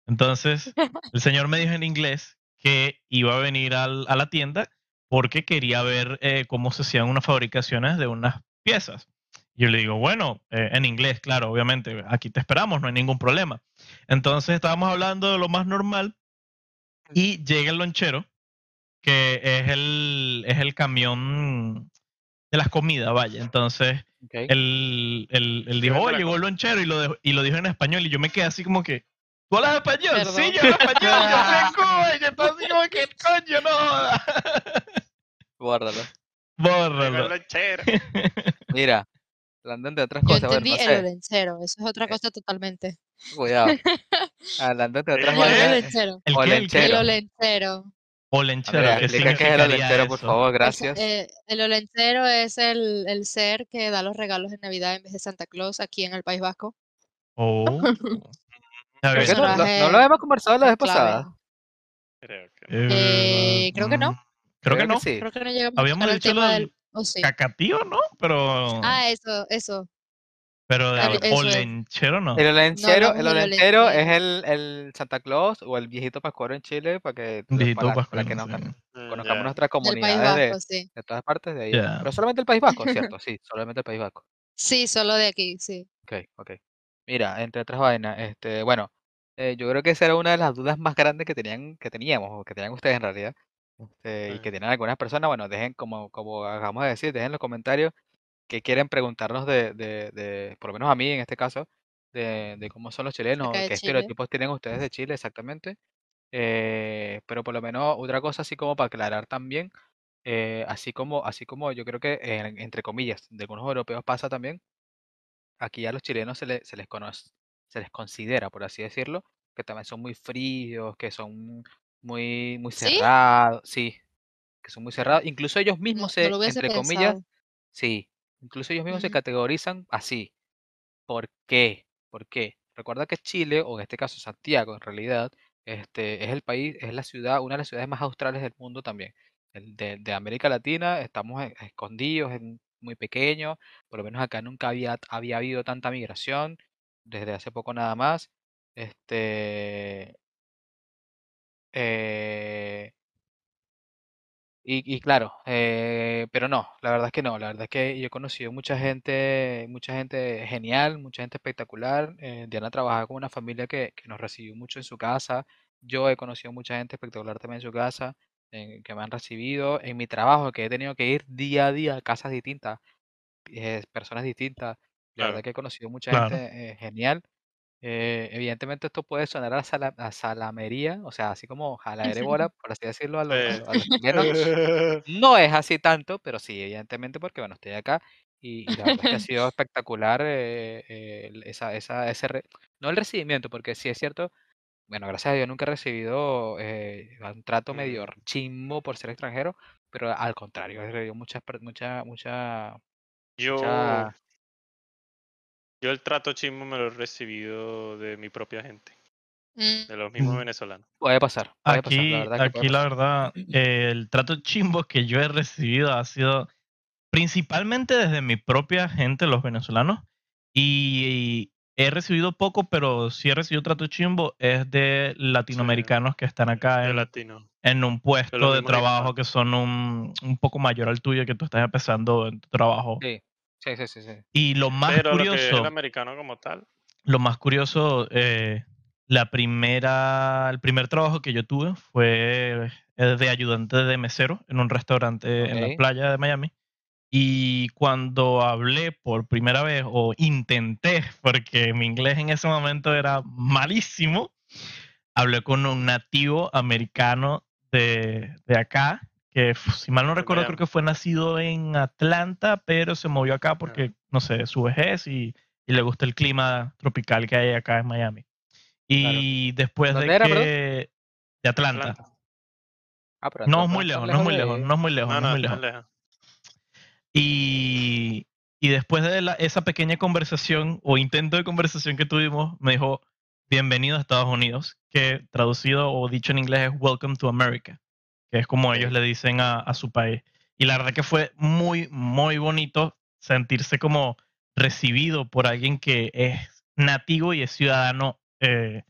Entonces, el señor me dijo en inglés que iba a venir al- a la tienda porque quería ver eh, cómo se hacían unas fabricaciones de unas piezas. Yo le digo, bueno, eh, en inglés, claro, obviamente, aquí te esperamos, no hay ningún problema. Entonces estábamos hablando de lo más normal y llega el lonchero, que es el, es el camión de las comidas, vaya. Entonces ¿ok? él, él, él Sí, dijo, oh, llegó el comida". lonchero y lo, dejó- y lo dijo en español y yo me quedé así como que, ¿tú hablas español? Perdón. Sí, yo hablo español, yo soy de Cuba y yo estaba así como que, coño, no jodas". Guárdalo. Llegó el Bórralo. lonchero. Mira, hablando de otras Yo cosas, bueno, entendí no el sé, olencero, eso es otra Eh, cosa totalmente. cuidado. Hablando de otras ¿El El olencero. ¿El qué? ¿El olencero. Olenchero, Andrea, ¿qué explica qué es el olencero, por favor, Es- gracias. eh, el olencero es el, el ser que da los regalos de Navidad en vez de Santa Claus aquí en el País Vasco. Oh. Creo no, lo- no personaje lo habíamos conversado la vez clave. pasada. Creo que no. Eh, creo que no. mm, Creo que no. sí. Creo que no llegamos a Habíamos lo tema del del... Oh, sí. Cacatío, ¿no? Pero, Ah, eso, eso. pero es. olenchero no. El olenchero, el olenchero es el, el Santa Claus o el viejito pascuero en Chile para que viejito para, que nos sí. conozcamos ya. nuestras comunidades de, sí. de todas partes de ahí. Pero solamente el País Vasco, ¿cierto? Sí, solamente el País Vasco. Sí, solo de aquí, sí. Ok, ok. Mira, entre otras vainas, este, bueno, eh, yo creo que esa era una de las dudas más grandes que tenían, que teníamos, o que tenían ustedes en realidad, este, y que tienen algunas personas, bueno, dejen, como, como acabamos de decir, dejen en los comentarios que quieren preguntarnos de, de, de, por lo menos a mí en este caso, de, de cómo son los chilenos, qué Chile. estereotipos tienen ustedes de Chile exactamente. Eh, pero por lo menos otra cosa así como para aclarar también, eh, así como, así como yo creo que en- entre comillas, de algunos europeos pasa también, aquí a los chilenos se, le- se les conoce, se les considera, por así decirlo, que también son muy fríos, que son muy, muy ¿Sí? cerrados, sí, que son muy cerrados. Incluso ellos No, mismos no se, hubiese entre comillas, pensado. sí, incluso ellos mismos se Ujú. categorizan así. ¿Por qué? ¿Por qué? Recuerda que Chile, o en este caso Santiago, en realidad, este, es el país, es la ciudad, una de las ciudades más australes del mundo también. El de, de América Latina estamos e- escondidos, es muy pequeño, por lo menos acá nunca había, había habido tanta migración, desde hace poco nada más. Este, eh, y, y claro, eh, pero no, la verdad es que no, la verdad es que yo he conocido mucha gente, mucha gente genial, mucha gente espectacular. eh, Diana trabajaba con una familia que, que nos recibió mucho en su casa. Yo he conocido mucha gente espectacular también en su casa, eh, que me han recibido en mi trabajo, que he tenido que ir día a día a casas distintas, personas distintas. La verdad Claro. que he conocido mucha Claro. gente genial. Eh, evidentemente esto puede sonar a, sala- a salamería, o sea, así como jaladera de bola, por así decirlo, a los, a chilenos. No es así tanto, pero sí, evidentemente, porque bueno, estoy acá y, y la verdad es que ha sido espectacular eh, eh, esa, esa, ese, re- no el recibimiento, porque sí es cierto, bueno, gracias a Dios nunca he recibido eh, un trato medio Mm. chimbo por ser extranjero, pero al contrario, he recibido mucha, per- mucha, mucha, Yo, mucha, Yo el trato chimbo me lo he recibido de mi propia gente, de los mismos Mm. venezolanos. Puede pasar, puede pasar, Aquí, la verdad aquí la pasar. verdad, eh, el trato chimbo que yo he recibido ha sido principalmente desde mi propia gente, los venezolanos, y he recibido poco, pero sí he recibido trato chimbo, es de latinoamericanos que están acá en, latino. en un puesto de trabajo que son un, un poco mayor al tuyo, que tú estás empezando en tu trabajo. Sí, sí, sí, sí. sí. Y lo más Pero lo que es curioso, el americano como tal, lo más curioso, eh, la primera, el primer trabajo que yo tuve fue de ayudante de mesero en un restaurante en la playa de Miami. Y cuando hablé por primera vez, o intenté, porque mi inglés en ese momento era malísimo, hablé con un nativo americano de, de acá, que si mal no recuerdo, creo que fue nacido en Atlanta, pero se movió acá porque, no sé, su vejez y, y le gusta el clima tropical que hay acá en Miami. Y después de que... De Atlanta. Atlanta. Ah, pero No es muy lejos, no es muy lejos, no es muy lejos, No, no es muy lejos. lejos. Y, y después de la- esa pequeña conversación o intento de conversación que tuvimos, me dijo, bienvenido a Estados Unidos, que traducido o dicho en inglés es Welcome to America, que es como ellos le dicen a, a su país. Y la verdad que fue muy, muy bonito sentirse como recibido por alguien que es nativo y es ciudadano eh,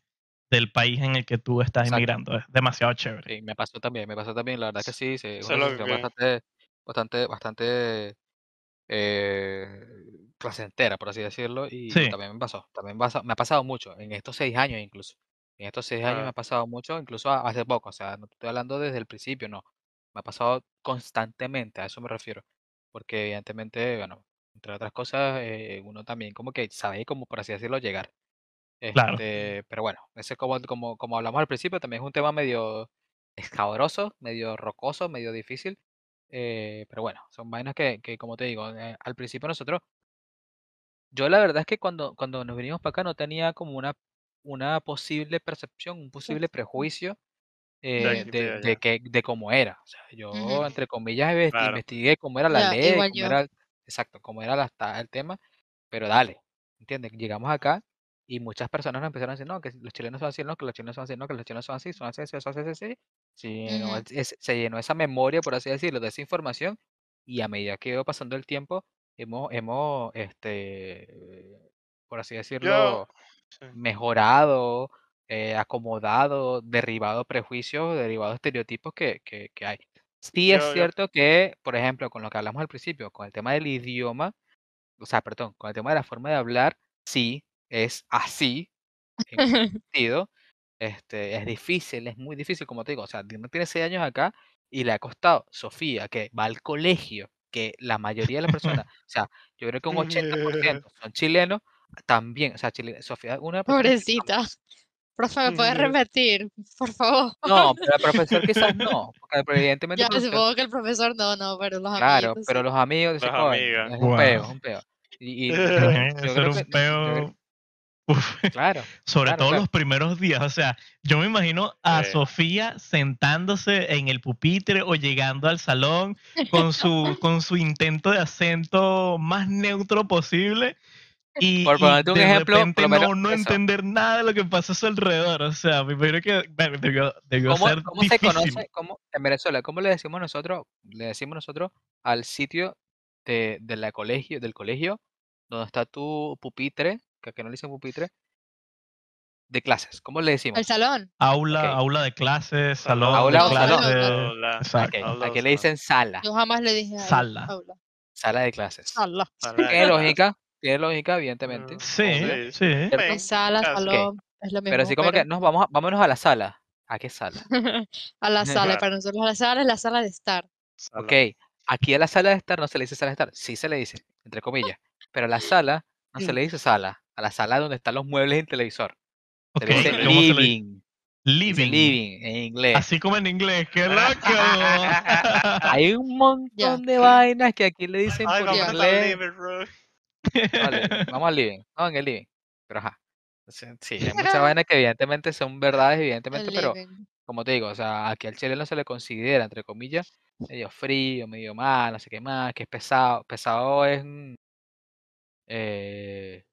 del país en el que tú estás Exacto. inmigrando. Es demasiado chévere. Sí, me pasó también, me pasó también, la verdad que sí, sí, una que- bastante, bastante, bastante eh, placentera, por así decirlo, y Sí. también me pasó, también me ha pasado mucho, en estos seis años incluso, en estos seis años me ha pasado mucho, incluso a- hace poco, o sea, no te estoy hablando desde el principio, no, me ha pasado constantemente, a eso me refiero, porque evidentemente, bueno, entre otras cosas, eh, uno también como que sabe cómo, por así decirlo, llegar. Claro. Este, pero bueno, ese como, como, como hablamos al principio, también es un tema medio escabroso, medio rocoso, medio difícil. eh, pero bueno, son vainas que, que como te digo, eh, al principio nosotros, yo la verdad es que cuando, cuando nos vinimos para acá no tenía como una, una posible percepción, un posible prejuicio eh, de de, que, de cómo era. O sea, yo, Ujú. entre comillas, Claro. investigué cómo era la ley, cómo yo. era, exacto, cómo era la, el tema, pero dale, ¿entiendes? Llegamos acá y muchas personas nos empezaron a decir, no, que los chilenos son así, no, que los chilenos son así, no, que los chilenos son así, son así, así, así, así, así. Se llenó, Ujú. el- es- se llenó esa memoria, por así decirlo, de esa información y a medida que iba pasando el tiempo, hemos, hemos, este, por así decirlo, sí. mejorado, eh, acomodado, derribado prejuicios, derribado estereotipos que, que, que hay. Sí es Yo- yo- cierto que, por ejemplo, con lo que hablamos al principio, con el tema del idioma, o sea, perdón, con el tema de la forma de hablar, sí, es así, en sentido, este, es difícil, es muy difícil, como te digo, o sea, tiene seis años acá y le ha costado, Sofía, que va al colegio, que la mayoría de las personas, o sea, yo creo que un 80% son chilenos, también, o sea, chile- Sofía, una Pobrecita. Profe, ¿me puedes repetir? Por favor. No, pero el profesor quizás no, porque evidentemente Ya profesor- supongo que el profesor no, no, pero los claro, amiguitos pero los amigos dicen, Las "Coño, amigas. es un peo, es un peo. Y, y yo, Eso yo era creo un que, yo peo. creo- claro, Sobre Claro, todo claro. los primeros días. O sea, yo me imagino a Sí. Sofía sentándose en el pupitre o llegando al salón con su, con su intento de acento más neutro posible. Y, Por y ponerte un de ejemplo, repente por lo menos no, no entender nada de lo que pasa a su alrededor. O sea, me imagino que bueno, debió, debió ¿Cómo, ser cómo se difícil. conoce, cómo, en Venezuela, cómo le decimos nosotros, le decimos nosotros al sitio de, de la colegio, del colegio, donde está tu pupitre, que aquí no le dicen pupitre, de clases? ¿Cómo le decimos? El salón. Aula, Ok. aula de clases, salón Aula de o salón. clases. Aula. Exacto. Ok, Aula aquí le salón. dicen sala, Yo jamás le dije aula, Sala. aula. sala de clases. Sala. Clases. lógica, tiene lógica, evidentemente. Mm, Sí, sí. Sí, Pero- Ven, Es sala, clase. salón, es lo mismo. Pero así como que nos vamos a- vámonos a la sala. ¿A qué sala? a la sala, para nosotros la sala es la sala de estar. Sala. Ok, aquí a la sala de estar no se le dice sala de estar, sí se le dice, entre comillas. Pero a la sala no se le dice sala, a la sala donde están los muebles y el televisor. Se Ok, le dice ¿cómo se le dice? living. Living. living en inglés. Así como en inglés, qué loco. Hay un montón de vainas que aquí le dicen Ay, por inglés. Vale, vamos al living, vamos en el living. Pero ajá. Sí, hay muchas vainas que evidentemente son verdades, evidentemente, El pero living. como te digo, o sea, aquí al chileno se le considera, entre comillas, medio frío, medio mal, no sé qué más, que es pesado. Pesado es, mm, eh,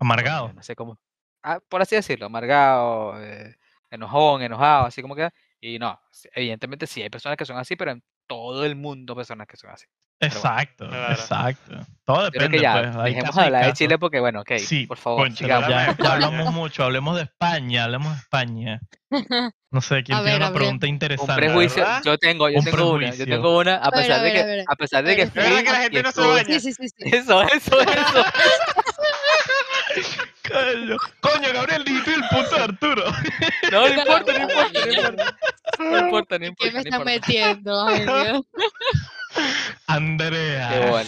Amargado. no sé cómo. Ah, por así decirlo, amargado, eh, enojón, enojado, así como que. Y no, evidentemente sí hay personas que son así, pero en todo el mundo hay personas que son así. Exacto, exacto. Todo Yo creo depende, que ya, pues. Dejemos hablar de. Chile porque, bueno, ok, Sí, por favor, ya, hablamos mucho, hablemos de España, hablemos de España. No sé, ¿quién A tiene ver, una ver. pregunta Un interesante? prejuicio, ¿verdad? yo tengo, yo Un tengo una, yo prejuicio. tengo una, a A ver, pesar a de ver, que, a ver. a pesar de A que ver, Es verdad fui que la gente no se baña. Sí, sí, sí, sí. Eso, eso, eso. Coño, coño, Gabriel, dijiste el punto de Arturo. No, no importa, no importa, no importa. No importa, no ¿Qué importa, me no está metiendo? Ay, Dios. Qué Andrea.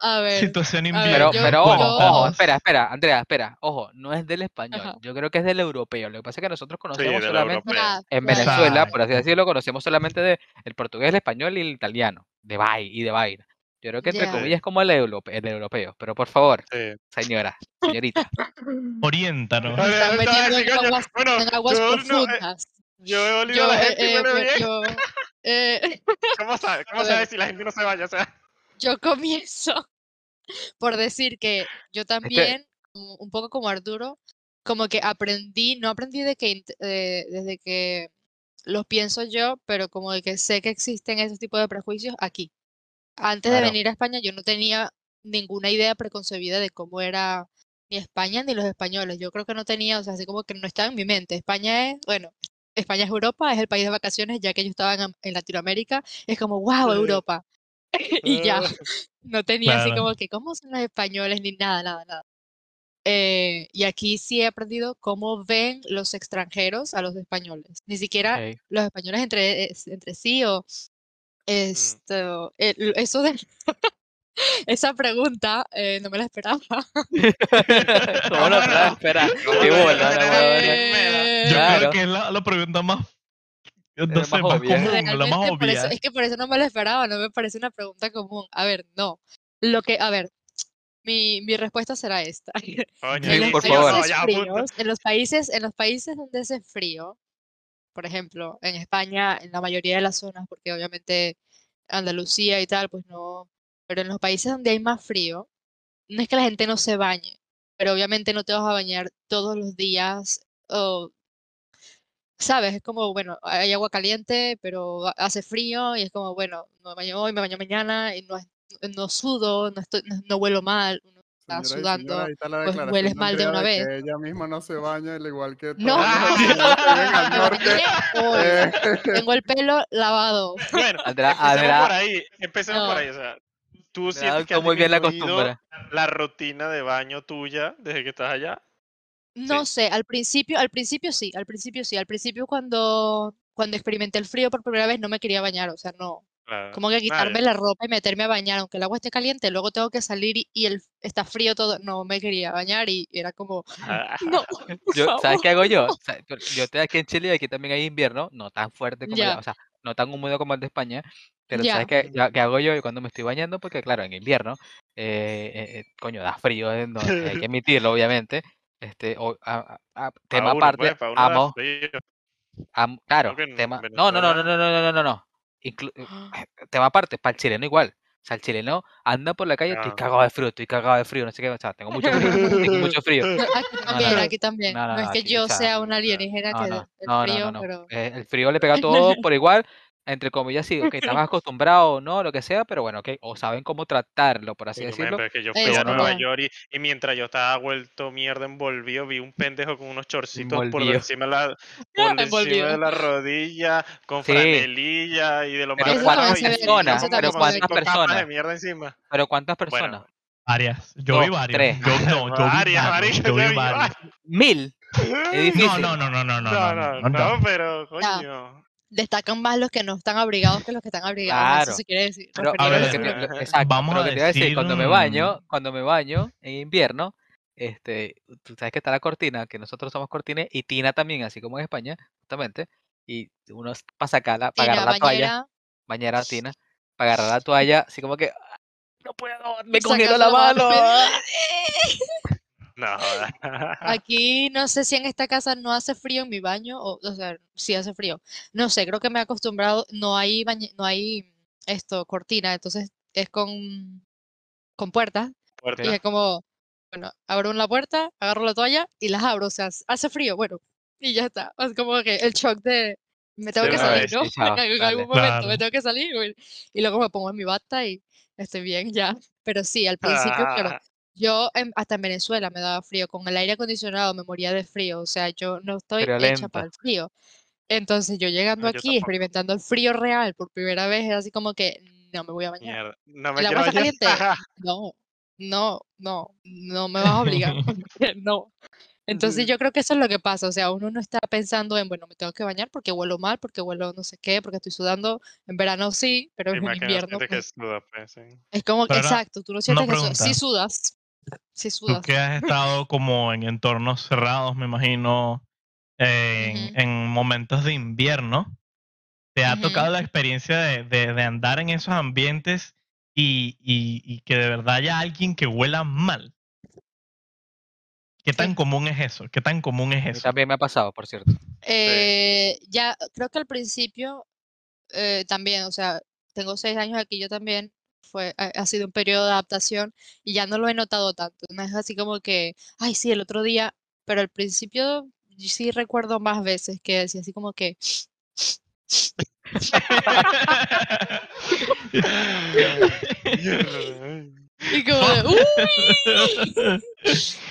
A ver. Situación invierno. Pero, yo- pero ojo, yo- ojo, espera, espera, Andrea, espera, ojo, no es del español, Ajá. yo creo que es del europeo. Lo que pasa es que nosotros conocemos solamente. Ah, en. Venezuela, por así decirlo, conocemos solamente de el portugués, el español y el italiano, de vai y de vaina. Yo creo que entre Ya. comillas es como el, europe- el europeo, pero por favor, Sí. señora, señorita, Oriéntanos. A ver, Están ahorita metiendo decir, en coño, aguas, bueno, en aguas yo no, eh, profundas. yo he olido Yo, a la eh, gente eh, huele bien. yo, eh, ¿Cómo sabe, cómo a sabe si la gente no se? O sea, yo comienzo por decir que yo también, un poco como Arturo, como que aprendí, no aprendí de que int- eh, desde que los pienso yo, pero como de que sé que existen esos tipos de prejuicios aquí. Antes de venir a España yo no tenía ninguna idea preconcebida de cómo era ni España ni los españoles. Yo creo que no tenía, o sea, así como que no estaba en mi mente. España es, bueno, España es Europa, es el país de vacaciones, ya que yo estaba en, en Latinoamérica, es como, wow. Europa. y ya, Ah. no tenía así como que, ¿cómo son los españoles? Ni nada, nada, nada. Eh, y aquí sí he aprendido cómo ven los extranjeros a los españoles. Ni siquiera los españoles entre, entre sí o esto, el- eso de esa pregunta eh, no me la esperaba. ¿Cómo no te la huevona. Yo Claro. creo que es la, la pregunta más, no la sé, más más obvia. común, la más eso- es que por eso no me lo esperaba, no me parece una pregunta común. A ver, no. Lo que, a ver, mi, mi respuesta será esta. Coño, En los por favor. fríos, en los países, en los países donde hace frío, por ejemplo, en España, en la mayoría de las zonas, porque obviamente Andalucía y tal, pues no, pero en los países donde hay más frío, no es que la gente no se bañe, pero obviamente no te vas a bañar todos los días, o, ¿sabes? Es como, bueno, hay agua caliente, pero ha- hace frío, y es como, bueno, me baño hoy, me baño mañana, y no, no sudo, no, estoy, no, no huelo mal, está Señoras y sudando. señores, ahí está pues, hueles mal de una vez. ella misma no se baña, al igual que No, norte. Eh, Tengo el pelo lavado. Bueno, Andrea, empecemos por ahí. Empecemos por No. ahí. O sea, tú sientes que has muy bien la costumbre. la rutina de baño tuya desde que estás allá. No Sí. sé, al principio, al principio sí, al principio sí, al principio cuando, cuando experimenté el frío por primera vez no me quería bañar, o sea, no, Claro. como que quitarme la ropa y meterme a bañar, aunque el agua esté caliente, luego tengo que salir y, y el, está frío todo, no me quería bañar y era como, Ah, no, Yo, ¿Sabes qué hago yo? Yo estoy aquí en Chile y aquí también hay invierno, no tan fuerte como Ya, o sea, no tan húmedo como el de España, pero ¿sabes qué, qué hago yo cuando me estoy bañando? Porque claro, en invierno, eh, eh, eh, coño, da frío, eh, no, hay que admitirlo, obviamente. Este, o- a- a- tema uno, aparte, pues, amo, frío. am- Creo claro, tema, no, no, no, no, no, no, no, no, no, inclu- eh, tema aparte, para el chileno igual. O sea, el chileno anda por la calle, estoy cagado de frío, estoy cagado de frío, no sé qué, o sea, tengo mucho frío, tengo mucho frío. Aquí No, no, también, no, aquí también, no, no, es que aquí, yo sea, una alienígena que el frío, pero... Eh, el frío le pega a todo por igual, entre comillas, sí, ok, estabas acostumbrado o no, lo que sea, pero bueno, ok, o saben cómo tratarlo, por así man, decirlo. es que yo fui Eso, a Nueva no. York y, y mientras yo estaba vuelto mierda envolvido, vi un pendejo con unos chorcitos por encima de la, por encima de la rodilla, con Sí. franelilla y de lo Pero más ¿cuántas personas? Pero. ¿cuántas de personas? mierda encima. Pero ¿cuántas personas? Bueno, Varias. Yo vi Dos, varios. tres. Yo, no, yo vi varias, Yo vi varias. Mil. Es difícil. No, no, no, no, no, no, no, no, no, no. pero coño. Destacan más los que no están abrigados que los que están abrigados, eso se quiere decir. Pero, A lo que lo- exacto, vamos pero a lo que te iba a decir, cuando me baño, cuando me baño en invierno, este, tú sabes que está la cortina, que nosotros somos cortina y tina también, así como en España, justamente, y uno para sacarla, para agarrar la toalla, bañera, tina, para agarrar la toalla, así como que "Ah, no puedo, me la la mano. No. Aquí no sé si en esta casa no hace frío en mi baño, o, o sea, sí hace frío. No sé, creo que me he acostumbrado, no hay bañe- no hay esto, cortina, entonces es con, con puertas, Puerta. y es como, Bueno, abro la puerta, agarro la toalla y las abro, o sea, hace frío, bueno, y ya está. Es como que el shock de me tengo De que salir, vez, ¿no? sí, chao, En dale. algún momento me tengo que salir y, y luego me pongo en mi bata y estoy bien ya. Pero sí, al principio, claro, Ah, yo en- hasta en Venezuela me daba frío, con el aire acondicionado me moría de frío, o sea, yo no estoy hecha Friolenta. para el frío. Entonces yo llegando No, yo aquí, tampoco. experimentando el frío real por primera vez, era así como que no me voy a bañar. Mierda. No me ¿El quiero bañar. caliente? No, no, no, no me vas a obligar, no. Entonces yo creo que eso es lo que pasa, o sea, uno no está pensando en, bueno, me tengo que bañar porque huelo mal, porque huelo no sé qué, porque estoy sudando. En verano sí, pero en invierno sientes que pues, suda, pues, sí. es como que, Pero exacto, tú no sientes que sí sudas, sí Tú que has estado como en entornos cerrados, me imagino, en, momentos de invierno, ¿te ha tocado la experiencia de, de- de andar en esos ambientes y, y- y que de verdad haya alguien que huela mal? ¿Qué tan Sí. común es eso? ¿Qué tan común es eso? también me ha pasado, por cierto. Eh, ya, creo que al principio eh, también, o sea, tengo seis años aquí, yo también, fue, ha, ha sido un periodo de adaptación y ya no lo he notado tanto. No es así como que, ay, sí, el otro día, pero al principio yo sí recuerdo más veces que decía así como que, y como de, uy,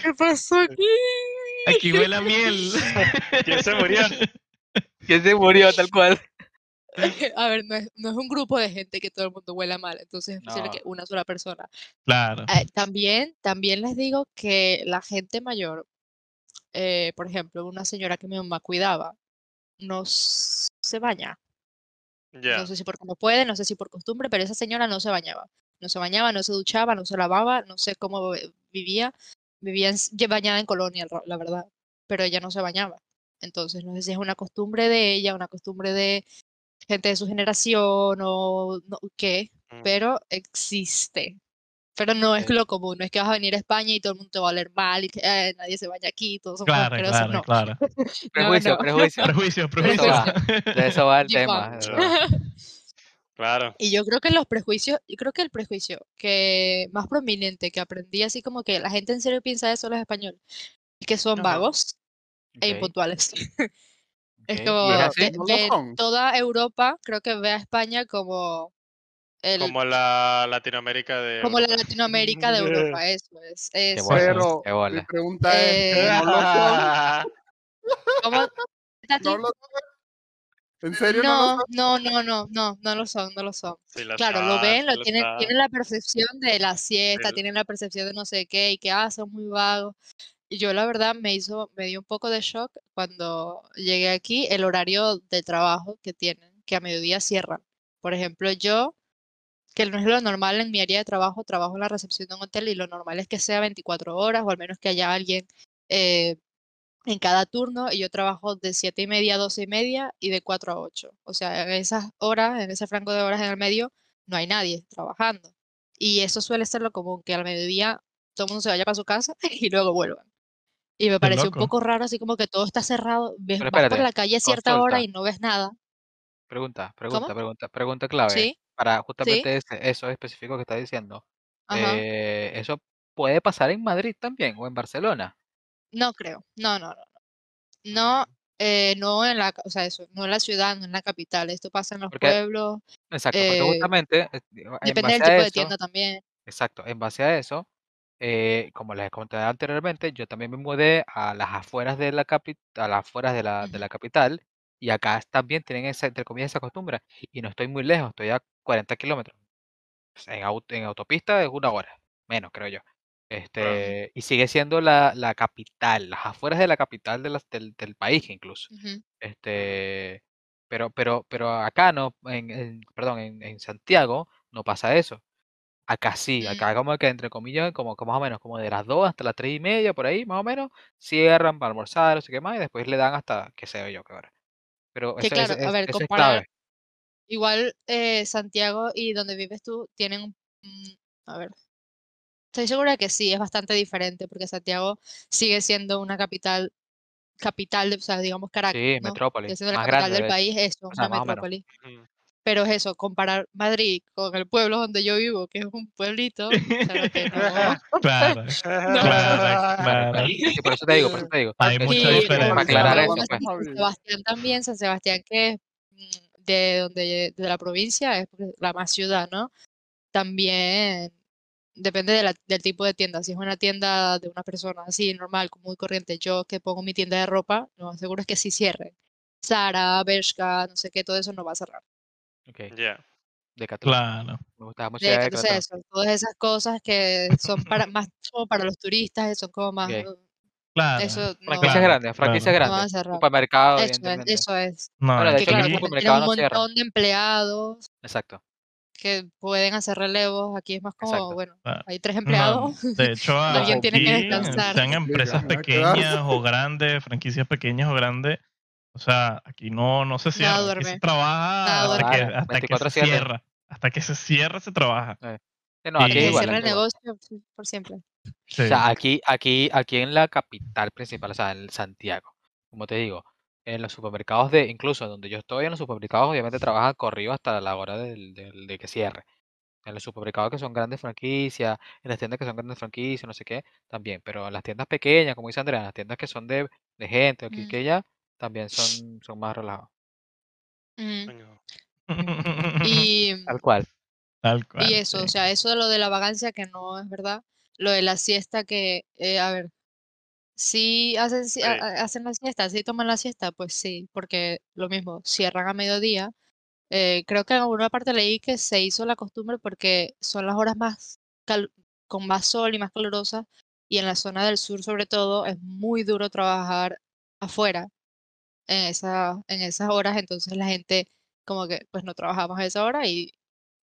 ¿qué pasó aquí? Aquí huele a miel. ¿Quién se murió? ¿Quién se murió tal cual? A ver, no es, no es un grupo de gente que todo el mundo huela mal, entonces es posible No. que una sola persona. Claro. Eh, también, también les digo que la gente mayor, eh, por ejemplo, una señora que mi mamá cuidaba, no se baña. Ya. No sé si porque no puede, no sé si por costumbre, pero esa señora no se bañaba. No se bañaba, no se duchaba, no se lavaba, no sé cómo vivía. Vivía en bañada en colonia, la verdad, pero ella no se bañaba. Entonces, no sé si es una costumbre de ella, una costumbre de gente de su generación o no, qué, Mm. pero existe. Pero no es lo común, no es que vas a venir a España y todo el mundo te va a oler mal y que "Eh, nadie se baña aquí, todos somos Claro, claro, No, claro. Prejuicio, no. prejuicio. Prejuicio, De eso prejuicio. va, de eso va el tema. De verdad. Claro. Y yo creo que los prejuicios, yo creo que el prejuicio que más prominente que aprendí, así como que la gente en serio piensa eso los españoles, es que son Ajá. vagos e impuntuales. Es como toda Europa, creo que ve a España como el, Como la Latinoamérica de como la Europa. Latinoamérica de Europa, eso es, Qué eso bola, es. Pero qué mi pregunta es, Eh, ¿no lo son? ¿Cómo? ¿No lo son? ¿En serio no lo No, son? no, no, no, no, no lo son, no lo son. Sí lo Claro, lo ven, lo lo tienen, tienen la percepción de la siesta, Sí. tienen la percepción de no sé qué, y que ah, son muy vagos. Yo la verdad me hizo, me dio un poco de shock cuando llegué aquí, el horario de trabajo que tienen, que a mediodía cierran. Por ejemplo, yo, que no es lo normal en mi área de trabajo, trabajo en la recepción de un hotel y lo normal es que sea 24 horas o al menos que haya alguien eh, en cada turno y yo trabajo de 7 y media a 12 y media y de 4 a 8. O sea, en esas horas, en ese franco de horas en el medio, no hay nadie trabajando. Y eso suele ser lo común, que al mediodía todo el mundo se vaya para su casa y luego vuelvan. Y me pareció un poco raro, así como que todo está cerrado, ves, Pero vas por la calle a cierta hora y no ves nada. Pregunta, pregunta, ¿Cómo? pregunta, pregunta clave. Sí, Para justamente eso específico que estás diciendo. Eh, ¿eso puede pasar en Madrid también o en Barcelona? No creo, no, no, no. No, Mm. eh, no en la, o sea, eso, no en la ciudad, no en la capital. Esto pasa en los Porque, pueblos, exacto, porque eh, justamente eh, depende del tipo de eso, tienda también. exacto, en base a eso, eh, como les comenté anteriormente, yo también me mudé a las afueras de la capi- a las afueras de la, de la capital y acá también tienen esa, entre comillas, esa costumbre y no estoy muy lejos, estoy a 40 kilómetros. pues, En, au- en autopista es una hora, menos creo yo. Claro. Este, y sigue siendo la, la capital, las afueras de la capital de las- del, del país incluso. Este, pero, pero, pero acá no, en, en- perdón, en, en Santiago no pasa eso. Acá sí, acá como que entre comillas, como, como más o menos, como de las 2 hasta las 3 y media, por ahí, más o menos, cierran para almorzar, no sé qué más, y después le dan hasta, qué sé yo, qué hora. Pero Que eso, claro, a es- ver, eso es clave. igual eh, Santiago y donde vives tú tienen, un- mm, a ver, estoy segura que sí, es bastante diferente, porque Santiago sigue siendo una capital, capital, de- o sea, digamos Caracas, Sí, ¿no? metrópoli, Sigue siendo la más capital grande del país, eso, o sea, una menos. Pero es eso, comparar Madrid con el pueblo donde yo vivo, que es un pueblito, no. Por eso te digo, por eso te digo. Hay mucha diferencia. Para aclarar eso, San pues. Sebastián también, San Sebastián que es mm, de donde de la provincia, es porque la más ciudad, ¿no? También depende de la- del tipo de tienda. Si es una tienda de una persona así, normal, común y corriente, yo que pongo mi tienda de ropa, lo más seguro es que sí cierren. Zara, Bershka, no sé qué, todo eso no va a cerrar. Ok, Ya. Decathlon. Claro. Me gustaba mucho De, la idea de entonces eso, todas esas cosas que son para más como para los turistas, son como más Ok. Claro. eso no, Franquicias Claro, grandes, franquicias claro. no grandes. cerrar. Supermercado, Eso es, eso es. No, Bueno, de hecho, claro, un no cierra. montón de empleados Exacto. que pueden hacer relevos. Aquí es más como, Exacto. bueno, Claro. hay tres No, empleados. de hecho, Alguien tiene que descansar. sean empresas pequeñas o grandes, franquicias pequeñas o grandes, o sea, aquí no, no se cierra, aquí se trabaja hasta que, Claro, hasta que se 24/7. cierra. Hasta que se cierra se trabaja. No, aquí es se cierre el negocio por siempre. Sí. O sea, aquí, aquí, aquí en la capital principal, o sea, en Santiago, como te digo, en los supermercados de, incluso donde yo estoy, en los supermercados obviamente trabaja corrido hasta la hora del, del- de que cierre. En los supermercados que son grandes franquicias, en las tiendas que son grandes franquicias, no sé qué, también. Pero en las tiendas pequeñas, como dice Andrea, en las tiendas que son de, de gente, aquí Mm. que ya, también son, son más relajados. Y, Tal cual. Tal cual. y eso, o sea, eso de lo de la vagancia que no es verdad. Lo de la siesta que, eh, a ver, si hacen, si- Sí. hacen la siesta, si toman la siesta, pues sí, porque lo mismo, cierran a mediodía. Eh, creo que en alguna parte leí que se hizo la costumbre porque son las horas más cal- con más sol y más calurosas y en la zona del sur sobre todo es muy duro trabajar afuera en esa, en esas horas, entonces la gente como que pues no trabajamos a esa hora y,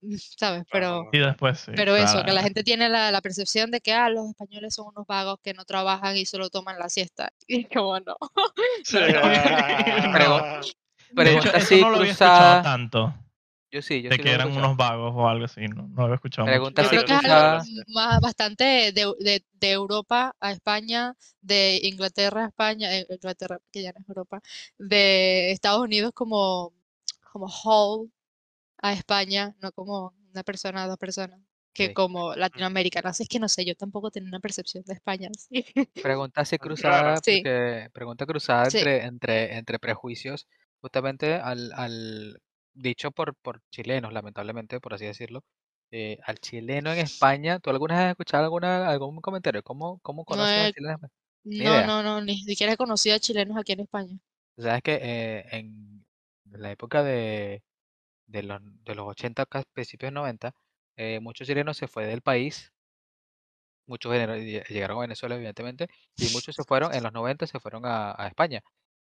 ¿sabes? Pero, Y después sí. pero eso, que la gente tiene la, la percepción de que ah, los españoles son unos vagos que no trabajan y solo toman la siesta. Y como no. De hecho, Pregunta eso así no lo había escuchado tanto, Yo sí, yo de sí que eran unos vagos o algo así, no, no lo había escuchado mucho. Pregunta Yo así creo que es cruzada. algo más, bastante de, de, de Europa a España, de Inglaterra a España, eh, Inglaterra, que ya no es Europa, de Estados Unidos como, como whole a España, no como una persona, dos personas, que Ok. como Latinoamérica. No sé, es que no sé, yo tampoco tenía una percepción de España así. Pregunta así Claro. cruzada, Sí. porque pregunta cruzada Sí. entre, entre, entre prejuicios, justamente al, al dicho por, por chilenos, lamentablemente, por así decirlo, eh, al chileno en España. ¿Tú alguna vez has escuchado alguna, algún comentario? ¿Cómo, cómo No, conoces a los he- chilenos? Ni no, no, no, ni siquiera he conocido a chilenos aquí en España. Sabes que eh, en la época de, de los, de los 80, casi principios 90, eh, muchos chilenos se fue del país, muchos llegaron a Venezuela, evidentemente, y muchos se fueron, en los 90 se fueron a, a España.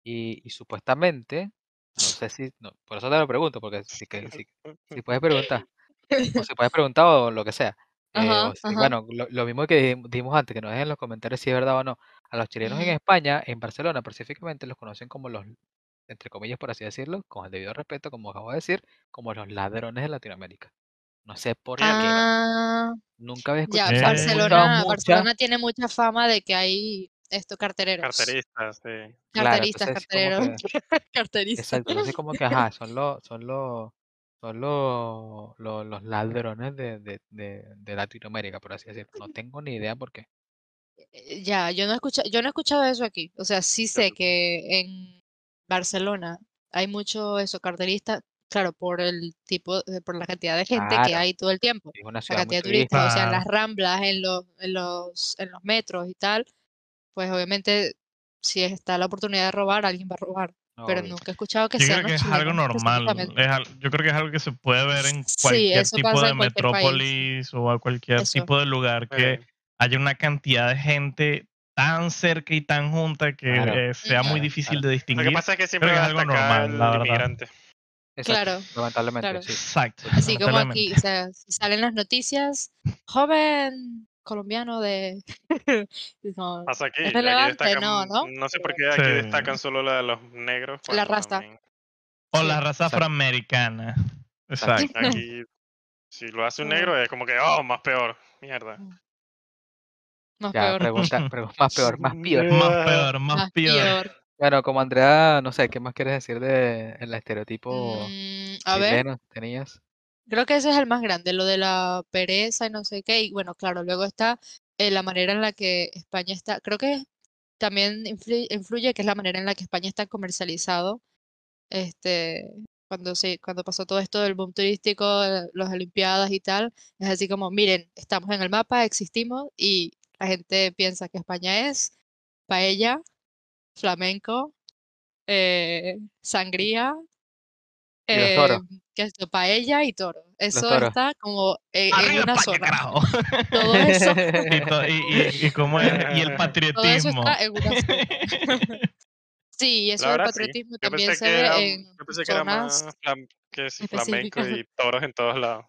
Y, y supuestamente, no sé si, no, por eso te lo pregunto, porque si, que, si, si puedes preguntar, o si puedes preguntar o lo que sea. eh, Ajá, o si- ajá. bueno, lo, lo mismo que dijim- dijimos antes, que nos dejen en los comentarios si es verdad o no. A los chilenos en. España, en Barcelona específicamente, los conocen como los, entre comillas, por así decirlo, con el debido respeto, como acabo de decir, como los ladrones de Latinoamérica. No sé por qué. Ah, Nunca había ya, escuchado, he escuchado Barcelona, mucha- Barcelona tiene mucha fama de que hay estos cartereros. Carteristas, sí. Claro, Carteristas, entonces como cartereros. Carteristas. Exacto, entonces como que, ajá, son los, son los, son los, los, los ladrones de, de, de, de Latinoamérica, por así decirlo. No tengo ni idea por qué. Eh, Ya, yo no he escuchado, yo no he escuchado eso aquí. O sea, sí sé que en Barcelona hay mucho eso, carteristas, claro, por el tipo, de- por la cantidad de gente que Claro. hay todo el tiempo. Es una La cantidad de turistas, o sea, en las Claro. ramblas, en los, en los, en los metros y tal, pues obviamente si está la oportunidad de robar, alguien va a robar. Pero nunca he escuchado que Yo sean creo que es algo normal. específicamente. es al- yo creo que es algo que se puede ver en cualquier tipo de país. metrópolis o a cualquier Eso. tipo de lugar que haya una cantidad de gente tan cerca y tan junta que Claro. eh, sea muy difícil claro. de Lo distinguir. que pasa es que siempre que es algo normal, la verdad. Exacto, Claro, lamentablemente, claro. sí. Exacto. Así como aquí, o sea, si salen las noticias, joven colombiano de... No, Pasa aquí, es aquí relevante, destacan, no, ¿no? no sé por qué aquí Sí. destacan solo la de los negros. la raza. también O Sí. la raza Exacto. afroamericana. Exacto. Aquí, si lo hace un negro, es como que, oh, más peor. Mierda. Más Ya, peor. pregunta, pregu- más peor, más peor. Más peor, más Más peor. peor. Bueno, como Andrea, no sé, ¿qué más quieres decir de el estereotipo Mm, a ver, tenías? Creo que ese es el más grande, lo de la pereza y no sé qué. Y bueno, claro, luego está eh, la manera en la que España está. Creo que también influ- influye que es la manera en la que España está comercializado. Este, cuando se, cuando pasó todo esto del boom turístico, eh, las Olimpiadas y tal, es así como, miren, estamos en el mapa, existimos y la gente piensa que España es paella, flamenco, eh, sangría. Eh, ¿qué es? Paella y toro. Eso toros. está como eh, en ¡Arriba una carajo! Todo eso, y, to- y, y, y cómo es, y el todo eso patriotismo. está en una zona. Sí, y eso del sí. patriotismo también se que ve era, en yo pensé que era zonas más que flamenco y toros en todos lados.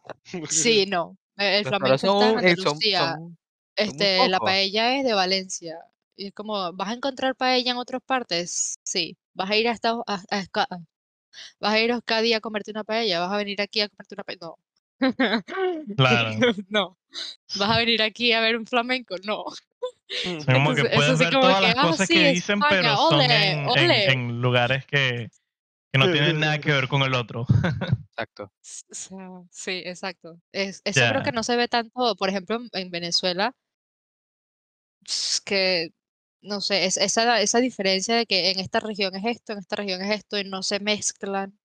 Sí, no. eh, El Los flamenco toros son, está en eh, Andalucía. son, son muy Este, la paella es de Valencia. Y es como, ¿vas a encontrar paella en otras partes? Sí. ¿Vas a ir a, Estados- a- ¿Vas a ir a Euskadi a comerte una paella? ¿Vas a venir aquí a comerte una paella? No. Claro. No. ¿Vas a venir aquí a ver un flamenco? No. Sea, como que puedes así ver como todas que, las ah, cosas sí, que dicen, pero son ole, en, en- ole. en lugares que, que no tienen nada que ver con el otro. Exacto. Sí, exacto. Es, eso creo Ya. que no se ve tanto, por ejemplo, en, en Venezuela, que, no sé, es, esa, esa diferencia de que en esta región es esto, en esta región es esto, y no se mezclan,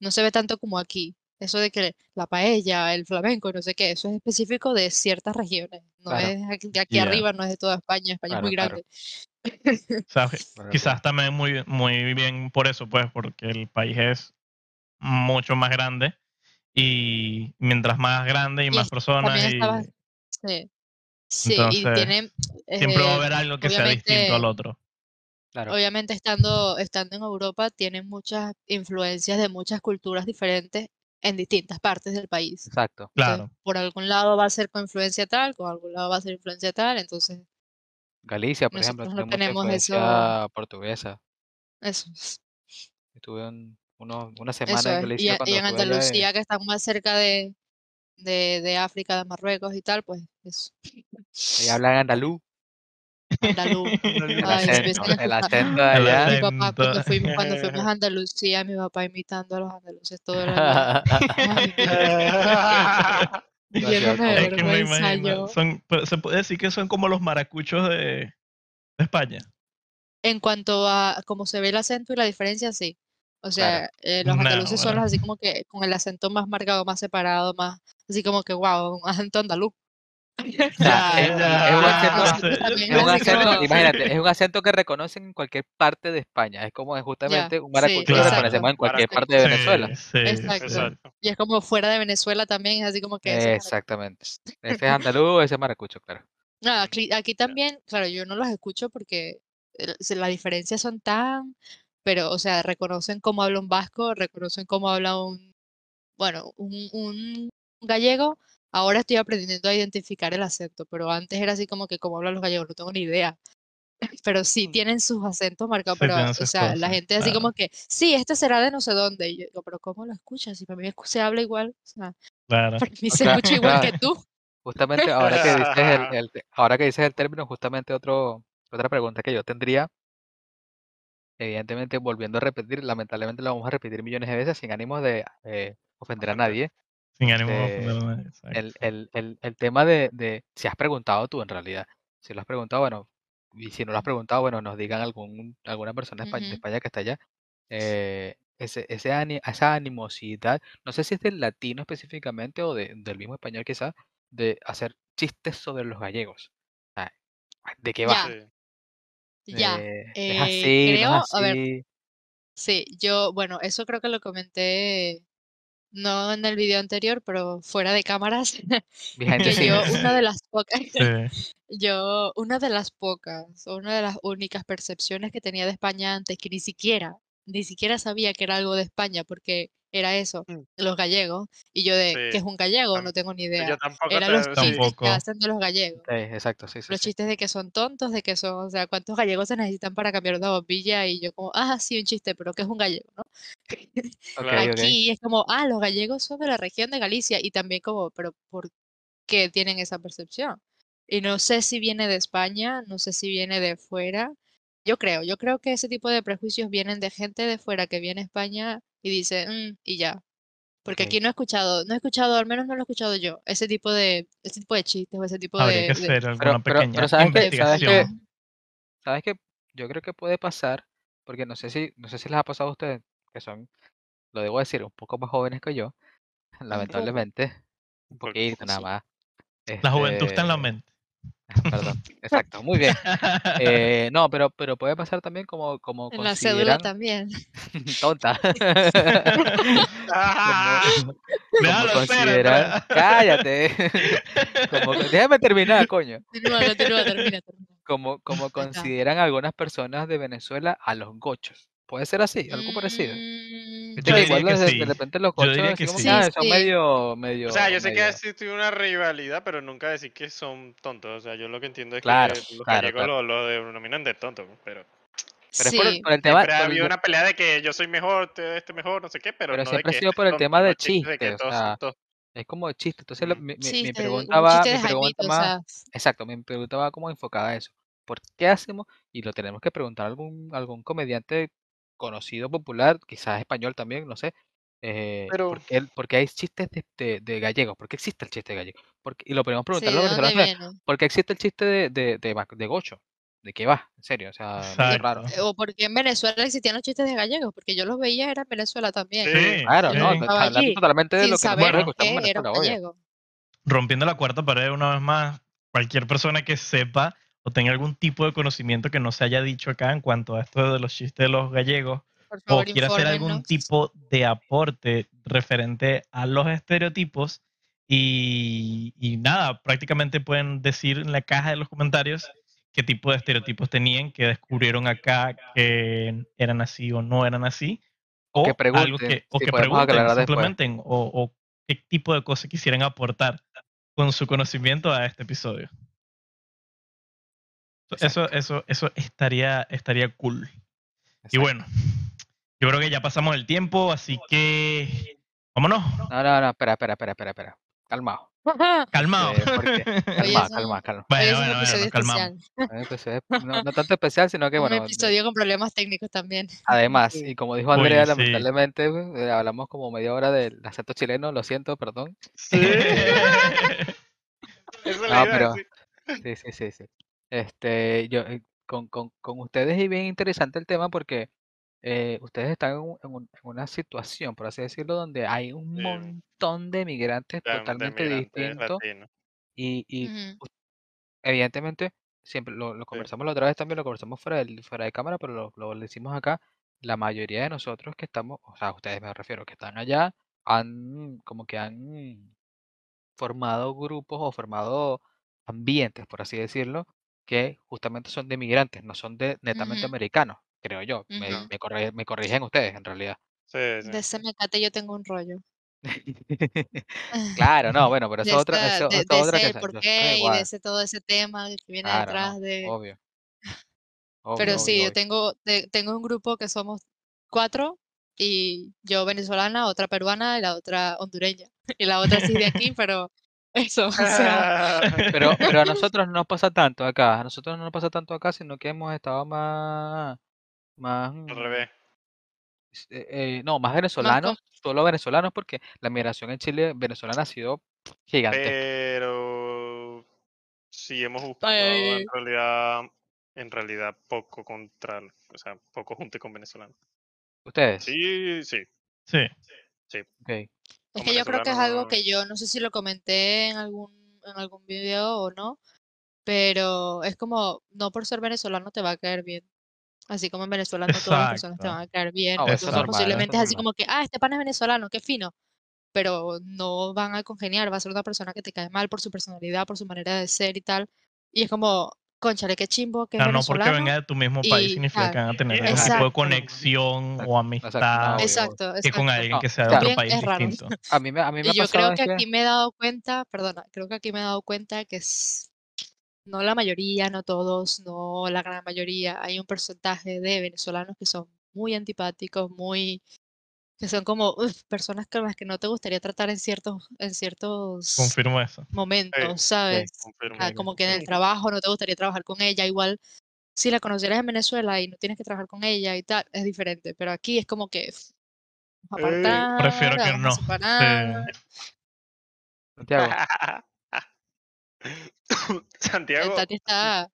no se ve tanto como aquí. Eso de que la paella, el flamenco, no sé qué, eso es específico de ciertas regiones, no Claro. es aquí- de aquí arriba, no es de toda España, España es muy grande. Quizás también muy, muy bien por eso, pues, porque el país es mucho más grande y mientras más grande y más personas también y estaba, sí, sí, y Entonces, tienen, siempre va a eh, haber algo que sea distinto al otro. Claro. Obviamente estando, estando en Europa tienen muchas influencias de muchas culturas diferentes en distintas partes del país. Exacto. Entonces, Claro. por algún lado va a ser con influencia tal, con algún lado va a ser influencia tal, entonces Galicia, por ejemplo, no tiene tenemos eso, portuguesa. eso, es- Estuve un- uno- una eso semana en es. Y, Galicia y cuando en y- Andalucía, que están más cerca de, de, de África, de Marruecos y tal, pues eso. Ahí hablan andaluz. Andaluz. El Ay, acento, el acento allá. Mi papá, cuando fuimos, cuando fuimos a Andalucía, mi papá imitando a los andaluces todo el año. Ay, Demasiado Lleno de Es que me vergüenza imagino. Son, pero se puede decir que son como los maracuchos de, de España. En cuanto a cómo se ve el acento y la diferencia, sí. O sea, eh, los No, andaluces son los así como que con el acento más marcado, más separado, más así como que, wow, un acento andaluz. Imagínate, es un acento que reconocen en cualquier parte de España. Es como justamente un sí, maracucho que claro. reconocemos en cualquier parte de Sí, Venezuela. sí, Exacto. sí. Exacto. Y es como fuera de Venezuela también, es así como que... ese Exactamente. Este es andaluz, ese es maracucho, claro. No, aquí, aquí también, claro, yo no los escucho porque se- las diferencias son tan, pero, o sea, reconocen cómo habla un vasco, reconocen cómo habla un, bueno, un, un gallego. Ahora estoy aprendiendo a identificar el acento, pero antes era así como que cómo hablan los gallegos, no tengo ni idea. Pero sí Mm. tienen sus acentos marcados, Sí, pero, tienen o sea, la gente así como que, sí, este será de no sé dónde. Y yo digo, pero ¿cómo lo escuchas? Si para mí se habla igual, o sea, Claro. para mí se escucha igual que tú. Justamente ahora que dices el, el ahora que dices el término, justamente otro, otra pregunta que yo tendría, evidentemente volviendo a repetir, lamentablemente lo vamos a repetir millones de veces sin ánimos de eh, ofender a nadie. Sin ánimo de Este, ofender a nadie, exacto. El, el, el, el tema de, de si has preguntado tú en realidad, si lo has preguntado, bueno, y si no lo has preguntado, bueno, nos digan algún, alguna persona de Espa- de Ujú. España que está allá, eh, ese, ese ani- esa animosidad, no sé si es del latino específicamente o de- del mismo español quizás, de hacer chistes sobre los gallegos. ¿De qué va? Ya. Ya. Eh, es eh, así, creo, no es a ver. Sí, yo, bueno, eso creo que lo comenté no en el video anterior, pero fuera de cámaras, que yo una de las pocas, Sí. yo una de las pocas, una de las únicas percepciones que tenía de España antes, que ni siquiera, ni siquiera sabía que era algo de España, porque era eso, Mm. los gallegos, y yo de, ¿qué Sí, es un gallego? No tengo ni Yo idea. tampoco Eran los chistes Tampoco. que hacen de los gallegos. Sí, exacto, sí, sí, Los sí. chistes de que son tontos, de que son, o sea, ¿cuántos gallegos se necesitan para cambiar una bombilla? Y yo como, ah, sí, un chiste, pero ¿qué es un gallego, no? Ok, Claro. ok. Aquí es como, ah, los gallegos son de la región de Galicia y también como, pero ¿por qué tienen esa percepción? Y no sé si viene de España, no sé si viene de fuera. Yo creo, yo creo que ese tipo de prejuicios vienen de gente de fuera que viene a España y dice, "Mm", y ya. Porque aquí no he escuchado, no he escuchado, al menos no lo he escuchado yo, ese tipo de, ese tipo de chistes o ese tipo Habría de, que de- alguna pero- ¿sabes qué? ¿Sabes investigación. ¿Sabes qué? Yo creo que puede pasar, porque no sé si, no sé si les ha pasado a ustedes, que son, lo debo decir, un poco más jóvenes que yo, lamentablemente, un poquito nada más. La juventud está en la Este, mente. Perdón, exacto, muy bien. Eh, no, pero, pero puede pasar también como, como en la cédula también. tonta, Ah, como, cállate, como, déjame terminar, coño. Continúa, continúa, termina, termina. como, como consideran algunas personas de Venezuela a los gochos. ¿Puede ser así? ¿Algo parecido? Mm, Yo igual que de, sí. de repente los Yo gochos diría que como sí. que, ah, Sí, son sí. medio, medio, O sea, yo sé que medio- existe una rivalidad, pero nunca decir que son tontos. O sea, yo lo que entiendo es Claro, que los claro, gallegos claro. lo, lo denominan de tontos. Pero Pero es por el, Sí, por el tema, siempre ha por el habido de- una pelea de que yo soy mejor, te- este mejor, no sé qué, pero, pero no de siempre ha sido por el tonto, tema de de chiste, que o sea, es como de chiste. Entonces Mm. mi, mi- mi chiste, pregunta un va, chiste mi de pregunta o más, sea, exacto, mi pregunta va como enfocada a eso. ¿Por qué hacemos? Y lo tenemos que preguntar a algún, algún comediante conocido, popular, quizás español también, no sé. Eh, Pero- ¿por, qué, por qué hay chistes de, de, de gallegos? ¿Por qué existe el chiste de gallego? Porque, y lo podemos sí, preguntar a los ¿de dónde venezolanos? ¿Por qué existe el chiste de, de, de, ma- de gocho? ¿De qué va? En serio, o sea, medio raro. O porque en Venezuela existían los chistes de gallegos, porque yo los veía era en Venezuela también. Sí, Claro, sí. no, hablando totalmente de sin lo que que era. Rompiendo la cuarta pared una vez más, cualquier persona que sepa o tenga algún tipo de conocimiento que no se haya dicho acá en cuanto a esto de los chistes de los gallegos o quiera hacer algún tipo de aporte referente a los estereotipos y, y nada, prácticamente pueden decir en la caja de los comentarios qué tipo de estereotipos tenían, que descubrieron acá que eran así o no eran así, O que algo pregunten, que, o si que pregunten, o, o qué tipo de cosas quisieran aportar con su conocimiento a este episodio. Eso, eso, eso estaría, estaría cool. Y Exacto. bueno, yo creo que ya pasamos el tiempo, así que vámonos. No, no, no, espera, espera, espera, espera, espera. Calmado. Calmado. Eh, porque- Calma, un- calma, calma. Bueno, un bueno, bueno, calmamos. No, no tanto especial, sino que Un bueno, de- episodio con problemas técnicos también. además, Sí. y como dijo Andrea, sí. lamentablemente eh, hablamos como media hora del acento chileno, lo siento, perdón. Sí. No, pero-. Sí, sí, sí, sí. Este, yo, eh, con, con, con ustedes es bien interesante el tema porque eh, ustedes están en, un- en un- en una situación, por así decirlo, donde hay un Sí. montón de migrantes de totalmente migrantes distintos latinos. y, y Ujú. evidentemente, siempre lo, lo conversamos la otra vez también, lo conversamos fuera, del, fuera de cámara, pero lo, lo decimos acá, la mayoría de nosotros que estamos, o sea, ustedes me refiero, que están allá, han como que han formado grupos o formado ambientes, por así decirlo, que justamente son de migrantes, no son de netamente americanos, creo yo. Me, me, corri- me corrigen ustedes, en realidad. Sí, sí. De ese mecate yo tengo un rollo. Claro, no, bueno, pero De, eso es otra, eso, de, de otra ese por qué y de ese todo ese tema que viene Claro, detrás no, de... obvio. Obvio, Pero obvio, sí, yo obvio. tengo, te- tengo un grupo que somos cuatro y yo venezolana, otra peruana y la otra hondureña. Y la otra sí de aquí, pero eso, o sea, Pero, pero a nosotros no nos pasa tanto acá, a nosotros no nos pasa tanto acá, sino que hemos estado más, más, Al mm, revés. eh, eh, no, más venezolanos, solo venezolanos, porque la migración en Chile venezolana ha sido gigantesca. Pero sí hemos buscado Ay, en realidad, en realidad poco contra, o sea, poco junte con venezolanos. ¿Ustedes? Sí, sí. Sí. Ok. Es que yo creo que es algo que yo no sé si lo comenté en algún, en algún video o no, pero es como, no por ser venezolano te va a caer bien. Así como en Venezuela no todas las personas te van a caer bien. No, normal, eso posiblemente es es así normal. como que, ah, este pan es venezolano, qué fino. Pero no van a congeniar, va a ser una persona que te cae mal por su personalidad, por su manera de ser y tal. Y es como, conchale, qué chimbo que O es sea, no porque venga de tu mismo país y significa que van a tener algún tipo de conexión o no, amistad obvio, Exacto, que con alguien No, que sea de claro. otro país es raro. distinto. A mí me, a mí me ha Y yo creo que que, aquí me he dado cuenta, perdona, creo que aquí me he dado cuenta que es, no la mayoría, no todos, no la gran mayoría, hay un porcentaje de venezolanos que son muy antipáticos, muy, que son como uf, personas con las que no te gustaría tratar en ciertos, en ciertos Confirmo eso. momentos, Sí, ¿sabes? confirmo. Ah, como que en el trabajo no te gustaría trabajar con ella, igual si la conocieras en Venezuela y no tienes que trabajar con ella y tal, es diferente. Pero aquí es como que vamos a Eh, apartar, prefiero que no, sí. Santiago, Santiago, Tati está.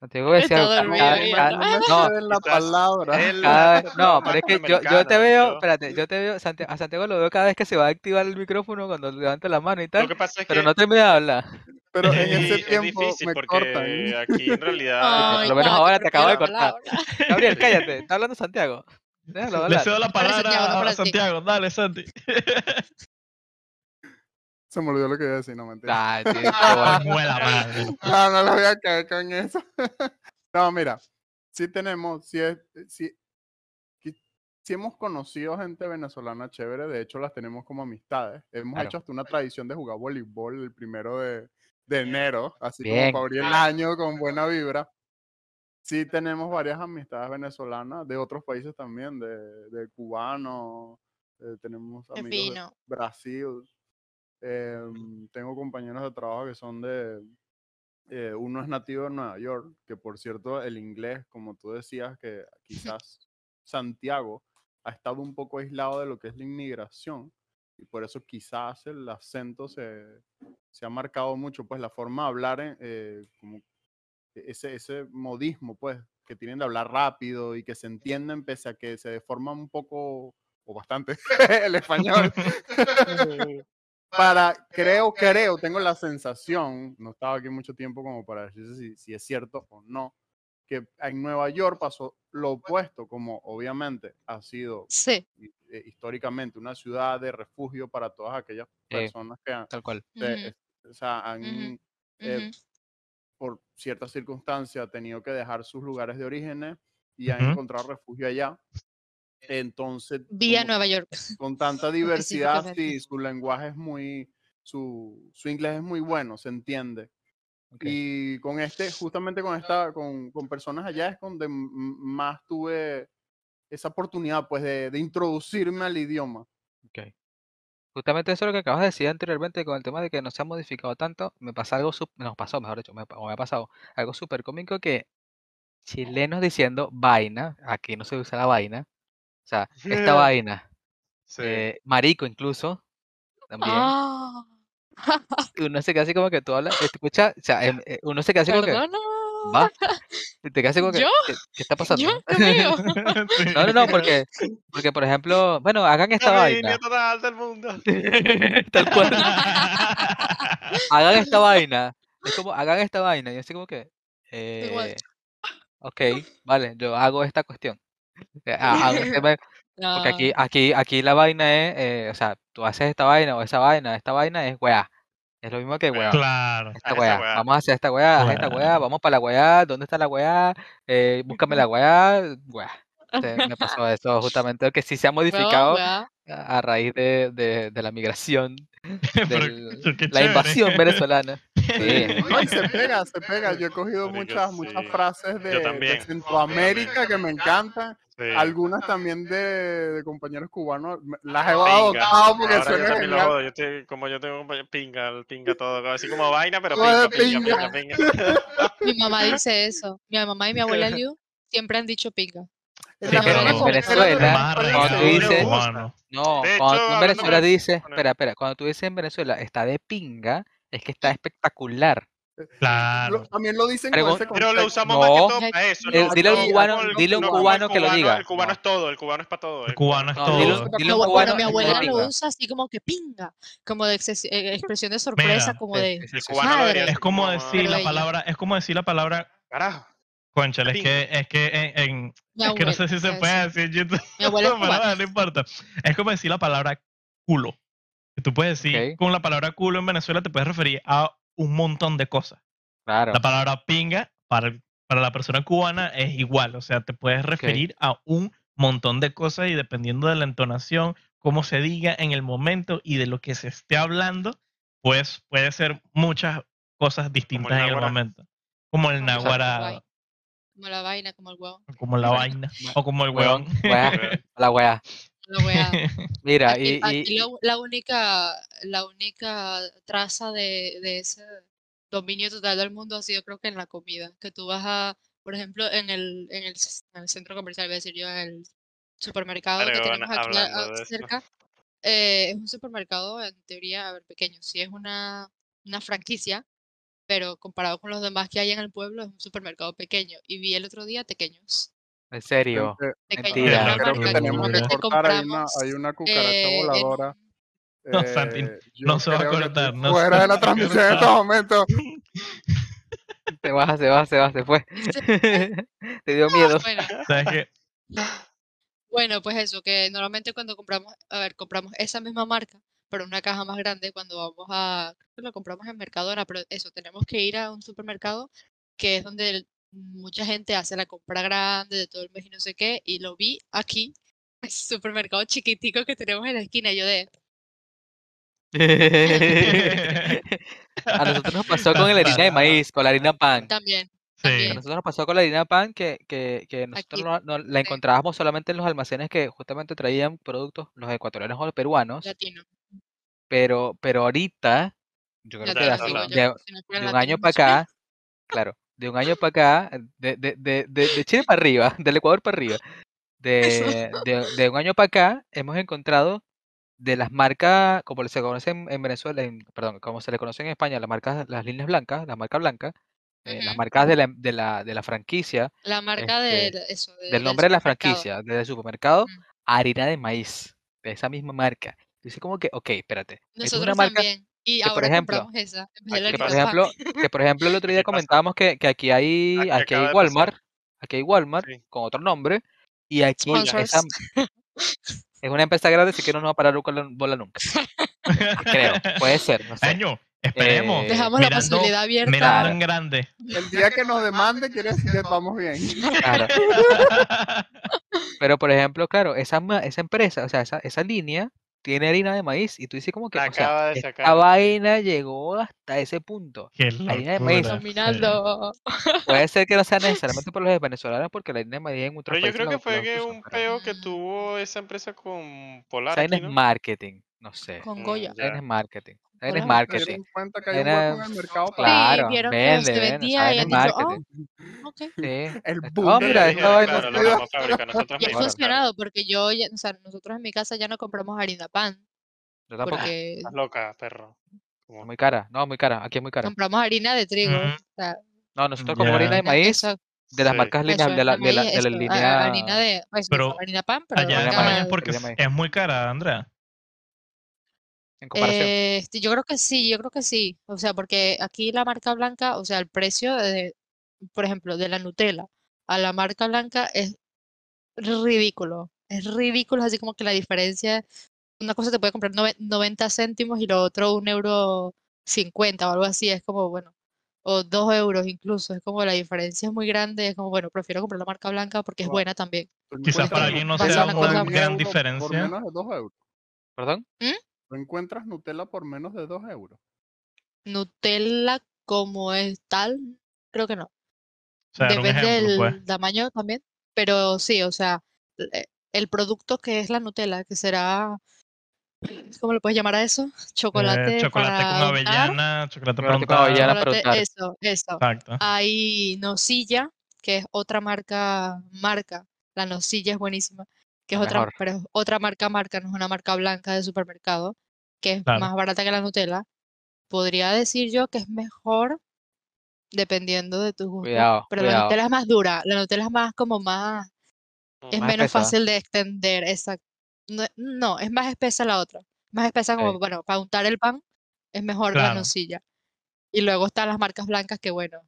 Santiago decía cada- cada- No la palabra. cada pero es que yo, yo te veo, espérate, yo te veo, a Santiago lo veo cada vez que se va a activar el micrófono cuando levanta la mano y Lo tal, que pasa es pero que no termina de hablar. Pero en ese es tiempo difícil me porque cortan. aquí en realidad por lo menos ahora te acabo de cortar. palabra. Gabriel, cállate, está hablando Santiago. Déjalo Le cedo la palabra a ti. Santiago. Dale, Santi. Se me olvidó lo que iba a decir, no mentira. Ay, tío, madre. No, no lo voy a caer con eso. No, mira, sí tenemos, sí, es, sí, sí hemos conocido gente venezolana chévere, de hecho las tenemos como amistades. Hemos Claro. hecho hasta una tradición de jugar voleibol el primero de, de enero, así Bien. como para abrir el año con buena vibra. Sí tenemos varias amistades venezolanas, de otros países también, de, de cubanos, eh, tenemos amigos de. Brasil. Em, tengo compañeros de trabajo que son de, eh, uno es nativo de Nueva York, que por cierto el inglés, como tú decías, que quizás Santiago ha estado un poco aislado de lo que es la inmigración y por eso quizás el acento se, se ha marcado mucho, pues la forma de hablar, en, eh, como ese, ese modismo, pues, que tienen de hablar rápido y que se entienden pese a que se deforma un poco o bastante el español para, creo, creo, tengo la sensación, no estaba aquí mucho tiempo como para decir si, si es cierto o no, que en Nueva York pasó lo opuesto, como obviamente ha sido Sí. eh, históricamente una ciudad de refugio para todas aquellas personas que han, Tal cual. se- o sea, han, eh, por ciertas circunstancias tenido que dejar sus lugares de orígenes y han encontrado refugio allá. Entonces, Vía como Nueva York. con tanta diversidad, sí, su lenguaje es muy, su, su inglés es muy bueno, se entiende. Ok. Y con este, justamente con esta, con, con personas allá es donde más tuve esa oportunidad, pues, de, de introducirme al idioma. Ok. Justamente eso es lo que acabas de decir anteriormente con el tema de que no se ha modificado tanto. Me pasa algo, nos pasó, mejor dicho, me, o me ha pasado algo súper cómico que chilenos diciendo vaina, aquí no se usa la vaina, sea, esta vaina, Sí. eh, marico incluso, también, Ah, uno se queda así como que tú hablas, escucha, o sea, em, eh, uno se queda así como que, va, te quedas como que, ¿Yo? ¿qué, qué está pasando? Yo. No, no, no, porque, porque por ejemplo, bueno, hagan esta La vaina, línea total del mundo. tal cual. hagan esta vaina. Es como, hagan esta vaina. Y así como que, eh, ok, vale, yo hago esta cuestión. Eh, este porque aquí, aquí, aquí la vaina es, eh, o sea, tú haces esta vaina o esa vaina, esta vaina es weá. Es lo mismo que weá. Claro. Esta Haz weá. weá. Vamos a hacer esta weá, haz esta weá, Claro. vamos para la weá, ¿dónde está la weá? Eh, búscame la weá, weá. Se- me pasó eso justamente, que sí se ha modificado a raíz de, de, de la migración, Pero, pero qué la chévere. invasión venezolana. Sí. No, y se pega, se pega. Yo he cogido Marico, muchas, muchas sí. frases de, de yo Centroamérica que me encantan. Sí. Algunas también de, de compañeros cubanos. Las he adoptado porque Ahora yo suena también lo. Yo te- como yo tengo compañero- pinga, pinga todo, así como vaina, pero de pinga, pinga. pinga, pinga. Mi mamá dice eso. Mi mamá y mi abuela Liu siempre han dicho pinga. Sí, pero en Venezuela, cuando tú dices-. No, cuando tú en Venezuela dices, espera, espera, cuando tú dices en Venezuela está de pinga, es que está espectacular. Claro. Lo- también lo dicen Pregun- con ese Pero lo usamos No. más que todo para eso. Eh, no- dile a un no- cubano- no- dile a un no, cubano el que lo diga. El cubano No. es todo, el cubano es para todo. El cubano es No, todo. dile, bueno, mi abuela lo pinga. usa así como que pinga, como de exces- eh, expresión de sorpresa, Mira, como de El cubano Madre. Es como decir la palabra, es como decir la palabra, Carajo. Conchale, es que, es que en, en- mi es que no sé si se puede decir en YouTube, Mi abuela es no importa. Es como decir la palabra culo. Tú puedes decir, con la palabra culo en Venezuela te puedes referir a un montón de cosas. Claro. La palabra pinga para, para la persona cubana es igual, o sea, te puedes referir a un montón de cosas y dependiendo de la entonación, cómo se diga en el momento y de lo que se esté hablando, pues puede ser muchas cosas distintas en el náhuatl. momento. Como el guay. Como la vaina, como el huevo. como la vaina, o como el Huevón, la weá. La wea. Mira, Aquí, y, aquí y- lo- la única, la única traza de, de ese dominio total del mundo ha sido creo que en la comida, que tú vas a por ejemplo, en el, en el, en el centro comercial, voy a decir yo, en el supermercado que Fregona, tenemos aquí a- cerca, eh, es un supermercado en teoría, a ver, pequeño. Sí es una, una franquicia, pero comparado con los demás que hay en el pueblo, es un supermercado pequeño. Y vi el otro día pequeños. En serio. Pequeños, Mentira. una creo marca que que tenemos que normalmente cortar. Hay una, compramos. hay una cucaracha eh, en voladora. No, Santi, eh, no se va a cortar, no fuera de la transmisión en estos momentos. Se va, se va, se va, se fue. Te dio miedo. Bueno, ¿Sabes qué? Bueno, pues eso, que normalmente cuando compramos, a ver, compramos esa misma marca, pero una caja más grande cuando vamos a, creo que lo compramos en Mercadona, pero eso, tenemos que ir a un supermercado que es donde el- mucha gente hace la compra grande de todo el mes y no sé qué, y lo vi aquí, el supermercado chiquitico que tenemos en la esquina, yo de, A nosotros nos pasó con la harina de maíz, con la harina pan. también, A Sí. también. nosotros nos pasó con la harina pan que, que, que nosotros no, no- la encontrábamos solamente en los almacenes que justamente traían productos, los ecuatorianos o los peruanos, latino, pero, pero ahorita, yo creo que hace, de, un año para acá, claro, de un año para acá, de, de, de, Chile para arriba, del Ecuador para arriba, de, de, de un año para acá, hemos encontrado de las marcas, como se conocen en Venezuela, en- perdón, como se le conoce en España, las marcas, las líneas blancas, las marcas blancas, eh, las Ujú. marcas de la, de la, de la franquicia, La marca este, de eso, de- del del nombre de la franquicia, del supermercado, Ujú. harina de maíz, de esa misma marca. Dice como que, ok, espérate, esto es una Nosotros marca también. Y que, por ahora ejemplo, compramos esa que por ejemplo, que por ejemplo el otro día comentábamos que, que aquí hay, Aquí aquí hay. Walmart, aquí hay Walmart Sí. con otro nombre, y aquí esa es una empresa grande, así que no nos va a parar con la bola nunca. Creo, puede ser, no sé. Año, esperemos. Eh, Dejamos la posibilidad abierta. mirando en grande. El día que nos demande quiere decir que vamos bien. Claro. Pero por ejemplo, claro, esa, esa empresa, o sea, esa, esa línea tiene harina de maíz y tú dices como que, La o sea, esta sacar. vaina llegó hasta ese punto. Qué Harina de maíz. Dominando. Puede ser que no sea necesariamente por los venezolanos, porque la harina de maíz en otros Pero yo creo que fue que un peo que tuvo esa empresa con Polar aquí, es ¿no? marketing, no sé. Con Mm, Goya. Es ya. marketing. Esa vaina es Hola. Se marketing. dieron cuenta que hay un Vaina- hueco en el mercado Claro, Sí, vieron que vende, vendía y han dicho, oh. Sí. el boom de mira, claro, nosotros Y ha claro. funcionado porque yo, ya- o sea, nosotros en mi casa ya no compramos harina pan Yo tampoco. porque Estás loca, perro. Muy cara. No, muy cara. Aquí es muy cara. compramos harina de trigo. Ujú. O sea, No, nosotros como harina de maíz eso, de las Sí. marcas líneas de la, harina de la, de la línea. harina de, pues, Pero harina pan, Allá porque harina es, maíz. es muy cara, Andrea. En comparación. Eh, este, yo creo que sí, yo creo que sí. O sea, porque aquí la marca blanca, o sea, el precio de, por ejemplo, de la Nutella a la marca blanca es ridículo. Es ridículo, así como que la diferencia, una cosa te puede comprar nove- 90 céntimos y lo otro un euro 50 o algo así. Es como, bueno, o dos euros incluso. Es como la diferencia es muy grande. Es como, bueno, prefiero comprar la marca blanca porque es Wow. buena también. Quizás para alguien no sea una cosa- gran euro Por diferencia. menos de 2 euros. ¿Perdón? Tú encuentras Nutella por menos de 2 euros. Nutella como es tal, creo que no. O sea, Depende ejemplo, pues. del tamaño también, pero sí, o sea, e- el producto que es la Nutella, que será, ¿cómo le puedes llamar a eso? Chocolate, Eh, chocolate para con untar, avellana, chocolate con untar. avellana. chocolate- eso, eso. Exacto. Hay nocilla, que es otra marca, marca, la nocilla es buenísima, que es otra, pero es otra marca, marca, no es una marca blanca de supermercado, que es Claro. más barata que la Nutella. Podría decir yo que es mejor dependiendo de tus gustos, Cuidado, pero la. Nutella es más dura, la Nutella es más como más, es Más menos espesa. fácil de extender, exacto. No, no, es más espesa la otra, más espesa como, bueno, para untar el pan es mejor la nocilla. Y luego están las marcas blancas que, bueno,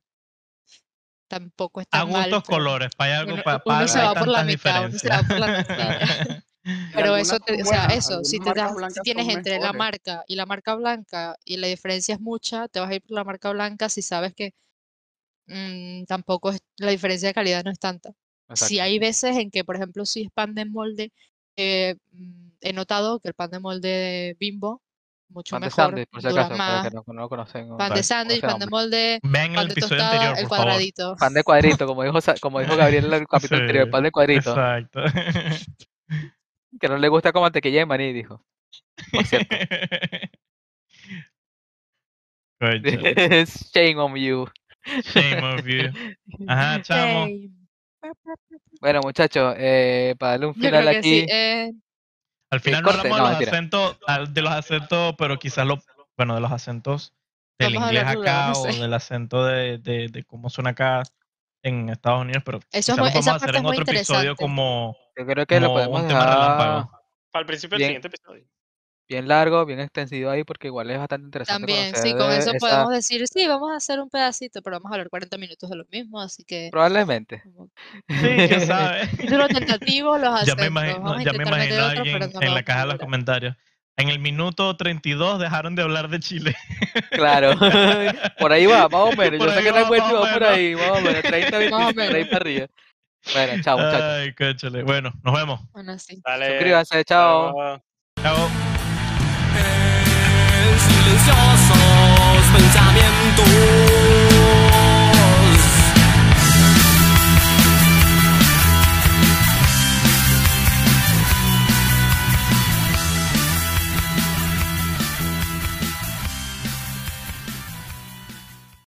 tampoco A están mal, gustos pero colores, para algo, uno, para, uno se va por la mitad, uno se va por la diferencias. Pero eso, te- o sea, eso, si te das, si tienes entre la marca y la marca blanca y la diferencia es mucha, te vas a ir por la marca blanca si sabes que mm, tampoco es, la diferencia de calidad no es tanta. Si hay veces en que, por ejemplo, si es pan de molde, eh, mm, he notado que el pan de molde Bimbo, mucho Pan de sándwich, por si dura acaso, para más. que no, no lo conocen. o Pan de ¿cómo sándwich, pan de molde, el pan de episodio tostada, anterior, el favor. cuadradito. Pan de cuadrito, como dijo, como dijo Gabriel en el capítulo anterior, pan de cuadrito. Exacto. Que no le gusta con mantequilla de maní, dijo. Por cierto. Shame on you. Shame of you. Ajá, chamo. Bueno, muchachos, eh, para darle un Yo final creo que aquí. sí. eh, Al final corte, no no, hablamos de los acentos, de los acentos, pero quizás lo, bueno, de los acentos del Vamos inglés acá no o sé. del acento de, de, de cómo suena acá en Estados Unidos, pero Eso es lo muy- podemos esa hacer parte en otro episodio como, Yo creo que lo como podemos un tema dejar relámpago. Para el principio del siguiente episodio. Bien largo, bien extendido ahí, porque igual es bastante interesante También, sí, con eso esa- podemos decir, sí, vamos a hacer un pedacito, pero vamos a hablar 40 minutos de lo mismo, así que Probablemente. como Sí, quién sabe. título tentativo, los ya acentos. me imagino, ya me imagino otro, alguien no en la caja de los comentarios. En el minuto 32 dejaron de hablar de Chile. Claro. por ahí va, más o menos. Por Yo sé que más o va por ahí, más o menos. 30, 25, Más o por ahí para arriba. Bueno, chao, muchachos. Ay, cóchale. Bueno, nos vemos. Bueno, sí. Dale. Suscríbanse, chao. chao. 教授分家免赌。